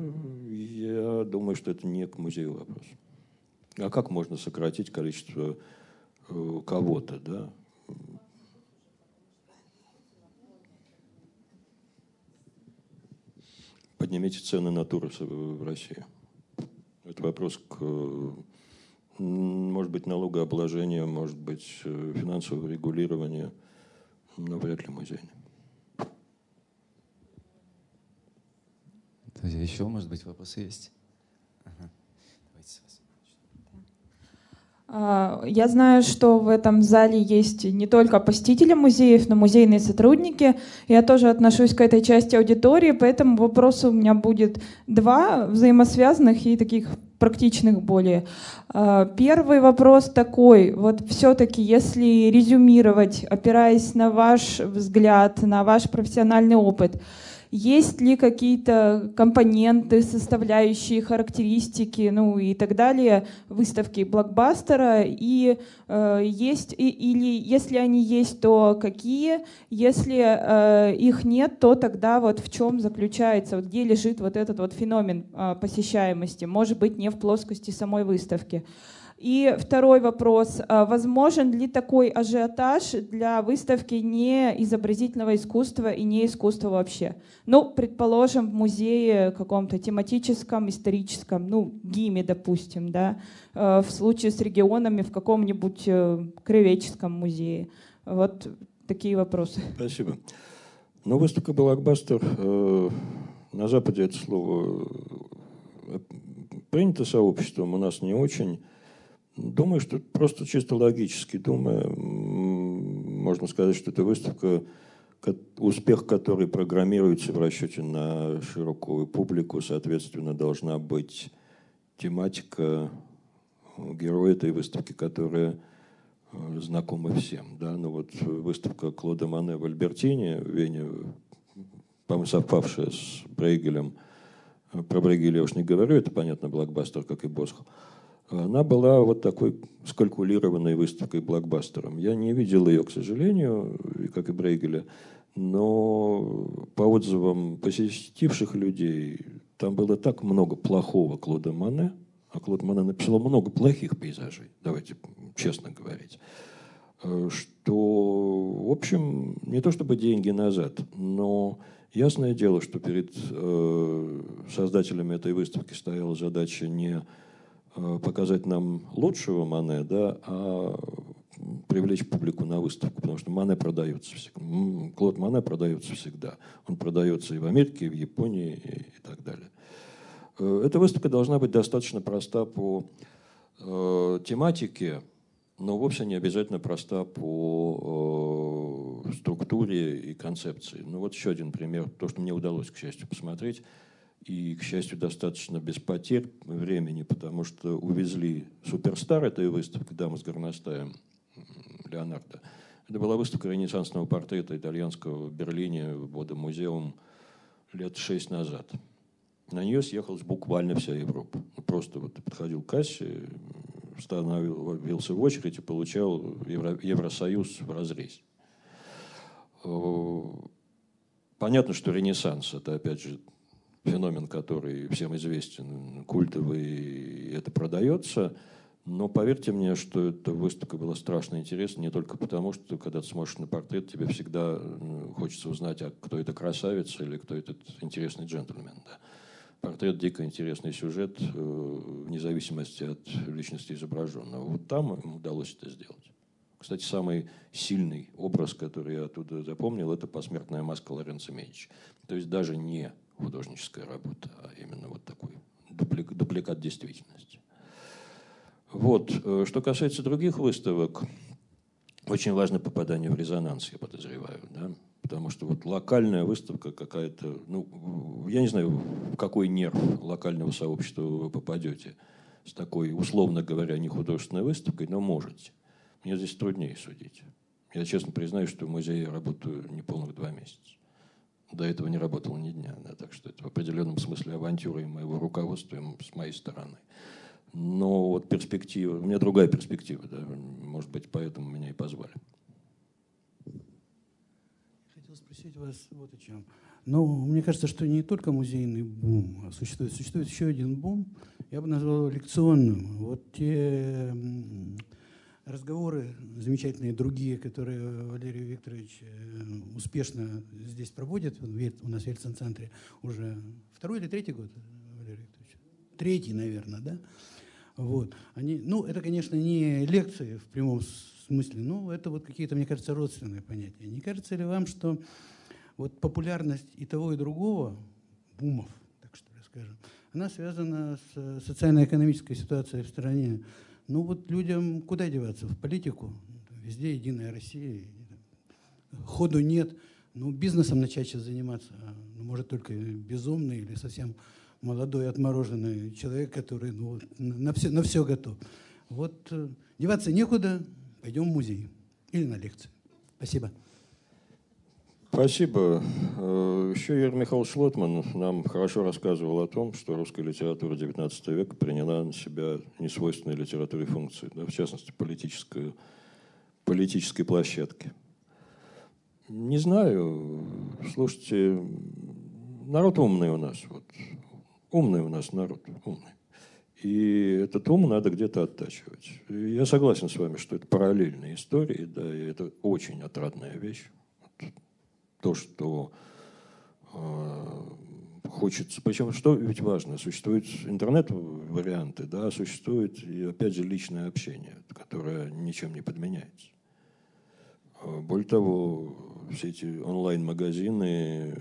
я думаю, что это не к музею вопрос. А как можно сократить количество Э, кого-то, да. Поднимите цены на туры в России. Это вопрос к, может быть, налогообложения, может быть, э, финансового регулирования, но вряд ли музейный. Еще, может быть, вопросы есть? А, я знаю, что в этом зале есть не только посетители музеев, но музейные сотрудники. Я тоже отношусь к этой части аудитории, поэтому вопросов у меня будет два взаимосвязанных и таких практичных более. А, первый вопрос такой, вот все-таки, если резюмировать, опираясь на ваш взгляд, на ваш профессиональный опыт, есть ли какие-то компоненты, составляющие, характеристики, ну и так далее выставки блокбастера, и э, есть и, или если они есть, то какие? Если э, их нет, то тогда вот в чем заключается, вот где лежит вот этот вот феномен э, посещаемости? Может быть, не в плоскости самой выставки. И второй вопрос. А возможен ли такой ажиотаж для выставки не изобразительного искусства и не искусства вообще? Ну, предположим, в музее каком-то тематическом, историческом, ну, ГИМе, допустим, да, э, в случае с регионами в каком-нибудь э, краеведческом музее. Вот такие вопросы. Спасибо. Ну, выставка «Блокбастер», э, на Западе это слово принято сообществом, у нас не очень. Думаю, что просто чисто логически думая, можно сказать, что это выставка, успех которой программируется в расчете на широкую публику, соответственно, должна быть тематика героя этой выставки, которая э, знакома всем. Да? Ну вот выставка Клода Мане в Альбертине в Вене, по-моему, совпавшая с Брейгелем, про Брейгеля я уж не говорю, это, понятно, блокбастер, как и Босх она была вот такой скалькулированной выставкой блокбастером. Я не видел ее, к сожалению, как и Брейгеля, но по отзывам посетивших людей, там было так много плохого Клода Мане, а Клод Мане написал много плохих пейзажей, давайте честно говорить, что, в общем, не то чтобы деньги назад, но ясное дело, что перед э, создателями этой выставки стояла задача не Э, показать нам лучшего Мане, да, а привлечь публику на выставку, потому что Мане продается всегда. Клод Мане продается всегда. Он продается и в Америке, и в Японии, и, и так далее. Э, эта выставка должна быть достаточно проста по э, тематике, но вовсе не обязательно проста по э, структуре и концепции. Ну вот еще один пример, то, что мне удалось, к счастью, посмотреть – и, к счастью, достаточно без потерь времени, потому что увезли суперстар этой выставки «Дама с горностаем» Леонардо. Это была выставка ренессансного портрета итальянского в Берлине в Водомузеум лет шесть назад. На нее съехалась буквально вся Европа. Ну, просто вот подходил к кассе, становился в очередь и получал Евро, Евросоюз в разрез. Понятно, что Ренессанс – это, опять же, феномен, который всем известен, культовый, это продается. Но поверьте мне, что эта выставка была страшно интересна не только потому, что когда ты смотришь на портрет, тебе всегда хочется узнать, а кто это красавица или кто этот интересный джентльмен. Да. Портрет дико интересный сюжет, э, вне зависимости от личности изображенного. Вот там им удалось это сделать. Кстати, самый сильный образ, который я оттуда запомнил, это посмертная маска Лоренцо Медичи. То есть даже не художническая работа, а именно вот такой дуплик, дупликат действительности. Вот. Э, что касается других выставок, очень важно попадание в резонанс, я подозреваю, да? потому что вот локальная выставка какая-то, ну, я не знаю, в какой нерв локального сообщества вы попадете с такой, условно говоря, не художественной выставкой, но можете. Мне здесь труднее судить. Я честно признаюсь, что в музее работаю не полных два месяца до этого не работал ни дня. Да, так что это в определенном смысле авантюра и моего руководства и с моей стороны. Но вот перспектива, у меня другая перспектива, да, может быть, поэтому меня и позвали. Хотел спросить вас вот о чем. Но мне кажется, что не только музейный бум а существует. Существует еще один бум, я бы назвал лекционным. Вот те разговоры замечательные другие, которые Валерий Викторович э, успешно здесь проводит, у нас в Ельцин-центре уже второй или третий год, Валерий Викторович? Третий, наверное, да? Вот. Они, ну, это, конечно, не лекции в прямом смысле, но это вот какие-то, мне кажется, родственные понятия. Не кажется ли вам, что вот популярность и того, и другого, бумов, так что ли скажем, она связана с социально-экономической ситуацией в стране, ну вот людям куда деваться? В политику. Везде Единая Россия. Ходу нет. Ну, бизнесом начать сейчас заниматься, ну, может, только безумный или совсем молодой отмороженный человек, который ну, на, все, на все готов. Вот э, деваться некуда, пойдем в музей или на лекцию. Спасибо. Спасибо. Э, Еще Юрий Михайлович Лотман нам хорошо рассказывал о том, что русская литература XIX века приняла на себя несвойственные литературе функции, да, в частности, политическую, политической площадки. Не знаю, слушайте, народ умный у нас. Вот. Умный у нас народ, умный. И этот ум надо где-то оттачивать. Я согласен с вами, что это параллельные истории, да, и это очень отрадная вещь. То, что э, хочется. Причем, что ведь важно, существуют интернет-варианты, да, существует и, опять же, личное общение, которое ничем не подменяется. Более того, все эти онлайн-магазины,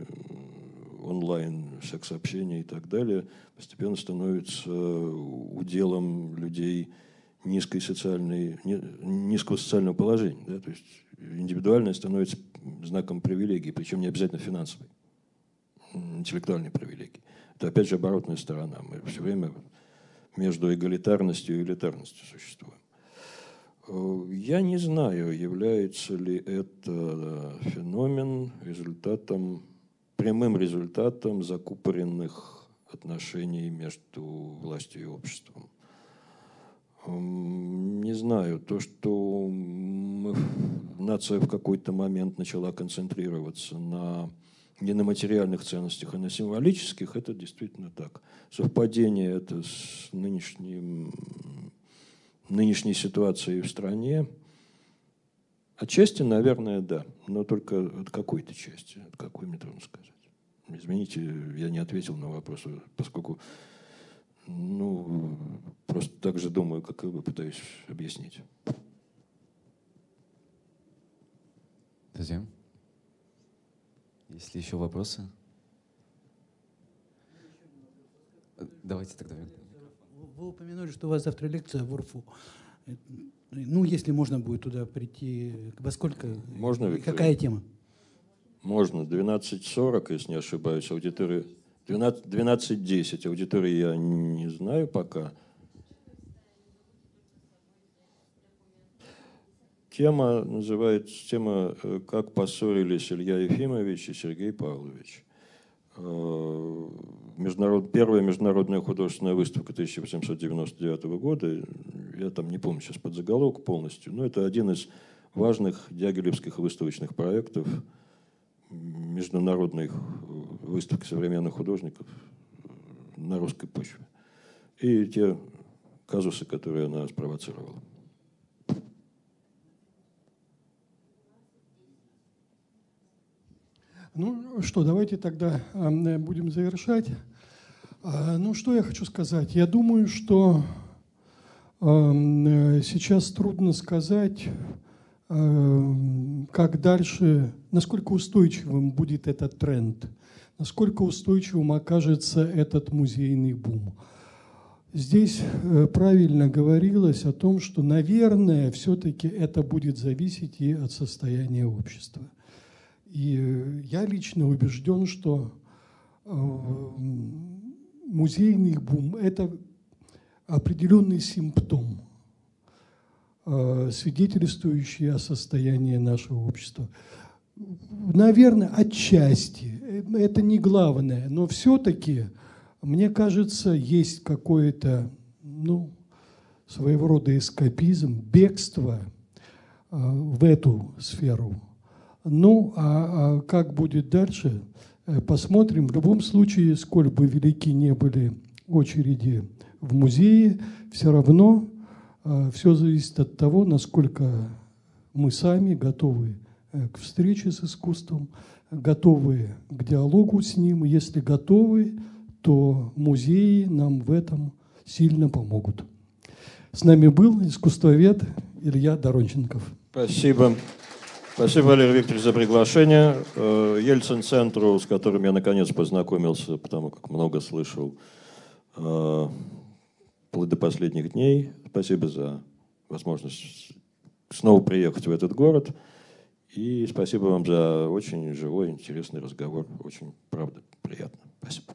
онлайн-секс-общение и так далее постепенно становятся уделом людей низкой социальной, низкого социального положения. Да? То есть индивидуальное становится знаком привилегии, причем не обязательно финансовой, интеллектуальной привилегии. Это опять же оборотная сторона. Мы все время между эгалитарностью и элитарностью существуем. Я не знаю, является ли это феномен результатом, прямым результатом закупоренных отношений между властью и обществом. Не знаю, то, что мы, нация в какой-то момент начала концентрироваться на не на материальных ценностях, а на символических, это действительно так. Совпадение это с нынешним нынешней ситуации в стране? Отчасти, наверное, да, но только от какой-то части, от какой мне трудно сказать. Извините, я не ответил на вопрос, поскольку ну, просто так же думаю, как и вы, пытаюсь объяснить. Друзья, есть ли еще вопросы? Давайте тогда. Вы упомянули, что у вас завтра лекция в УРФУ. Ну, если можно будет туда прийти, во сколько? Можно, Виктор? Какая тема? Можно. 12.40, если не ошибаюсь, аудитория. 12.10. 12 аудитории я не знаю пока. Тема называется тема э, «Как поссорились Илья Ефимович и Сергей Павлович». Э, международ, первая международная художественная выставка 1899 года, я там не помню сейчас под заголовок полностью, но это один из важных дягилевских выставочных проектов международных выставок современных художников на русской почве. И те казусы, которые она спровоцировала. Ну что, давайте тогда будем завершать. А, ну что я хочу сказать? Я думаю, что сейчас трудно сказать, как дальше, насколько устойчивым будет этот тренд, насколько устойчивым окажется этот музейный бум. Здесь э, правильно говорилось о том, что, наверное, все-таки это будет зависеть и от состояния общества. И э, я лично убежден, что э, музейный бум – это определенный симптом, свидетельствующий о состоянии нашего общества. Наверное, отчасти, это не главное, но все-таки, мне кажется, есть какое-то, ну, своего рода эскапизм, бегство в эту сферу – ну, а, а как будет дальше, э, посмотрим. В любом случае, сколь бы велики не были очереди в музее, все равно э, все зависит от того, насколько мы сами готовы э, к встрече с искусством, готовы к диалогу с ним. Если готовы, то музеи нам в этом сильно помогут. С нами был искусствовед Илья Доронченков. Спасибо. Спасибо, Валерий Викторович, за приглашение. Э, Ельцин-центру, с которым я наконец познакомился, потому как много слышал э, вплоть до последних дней. Спасибо за возможность снова приехать в этот город. И спасибо вам за очень живой, интересный разговор. Очень, правда, приятно. Спасибо.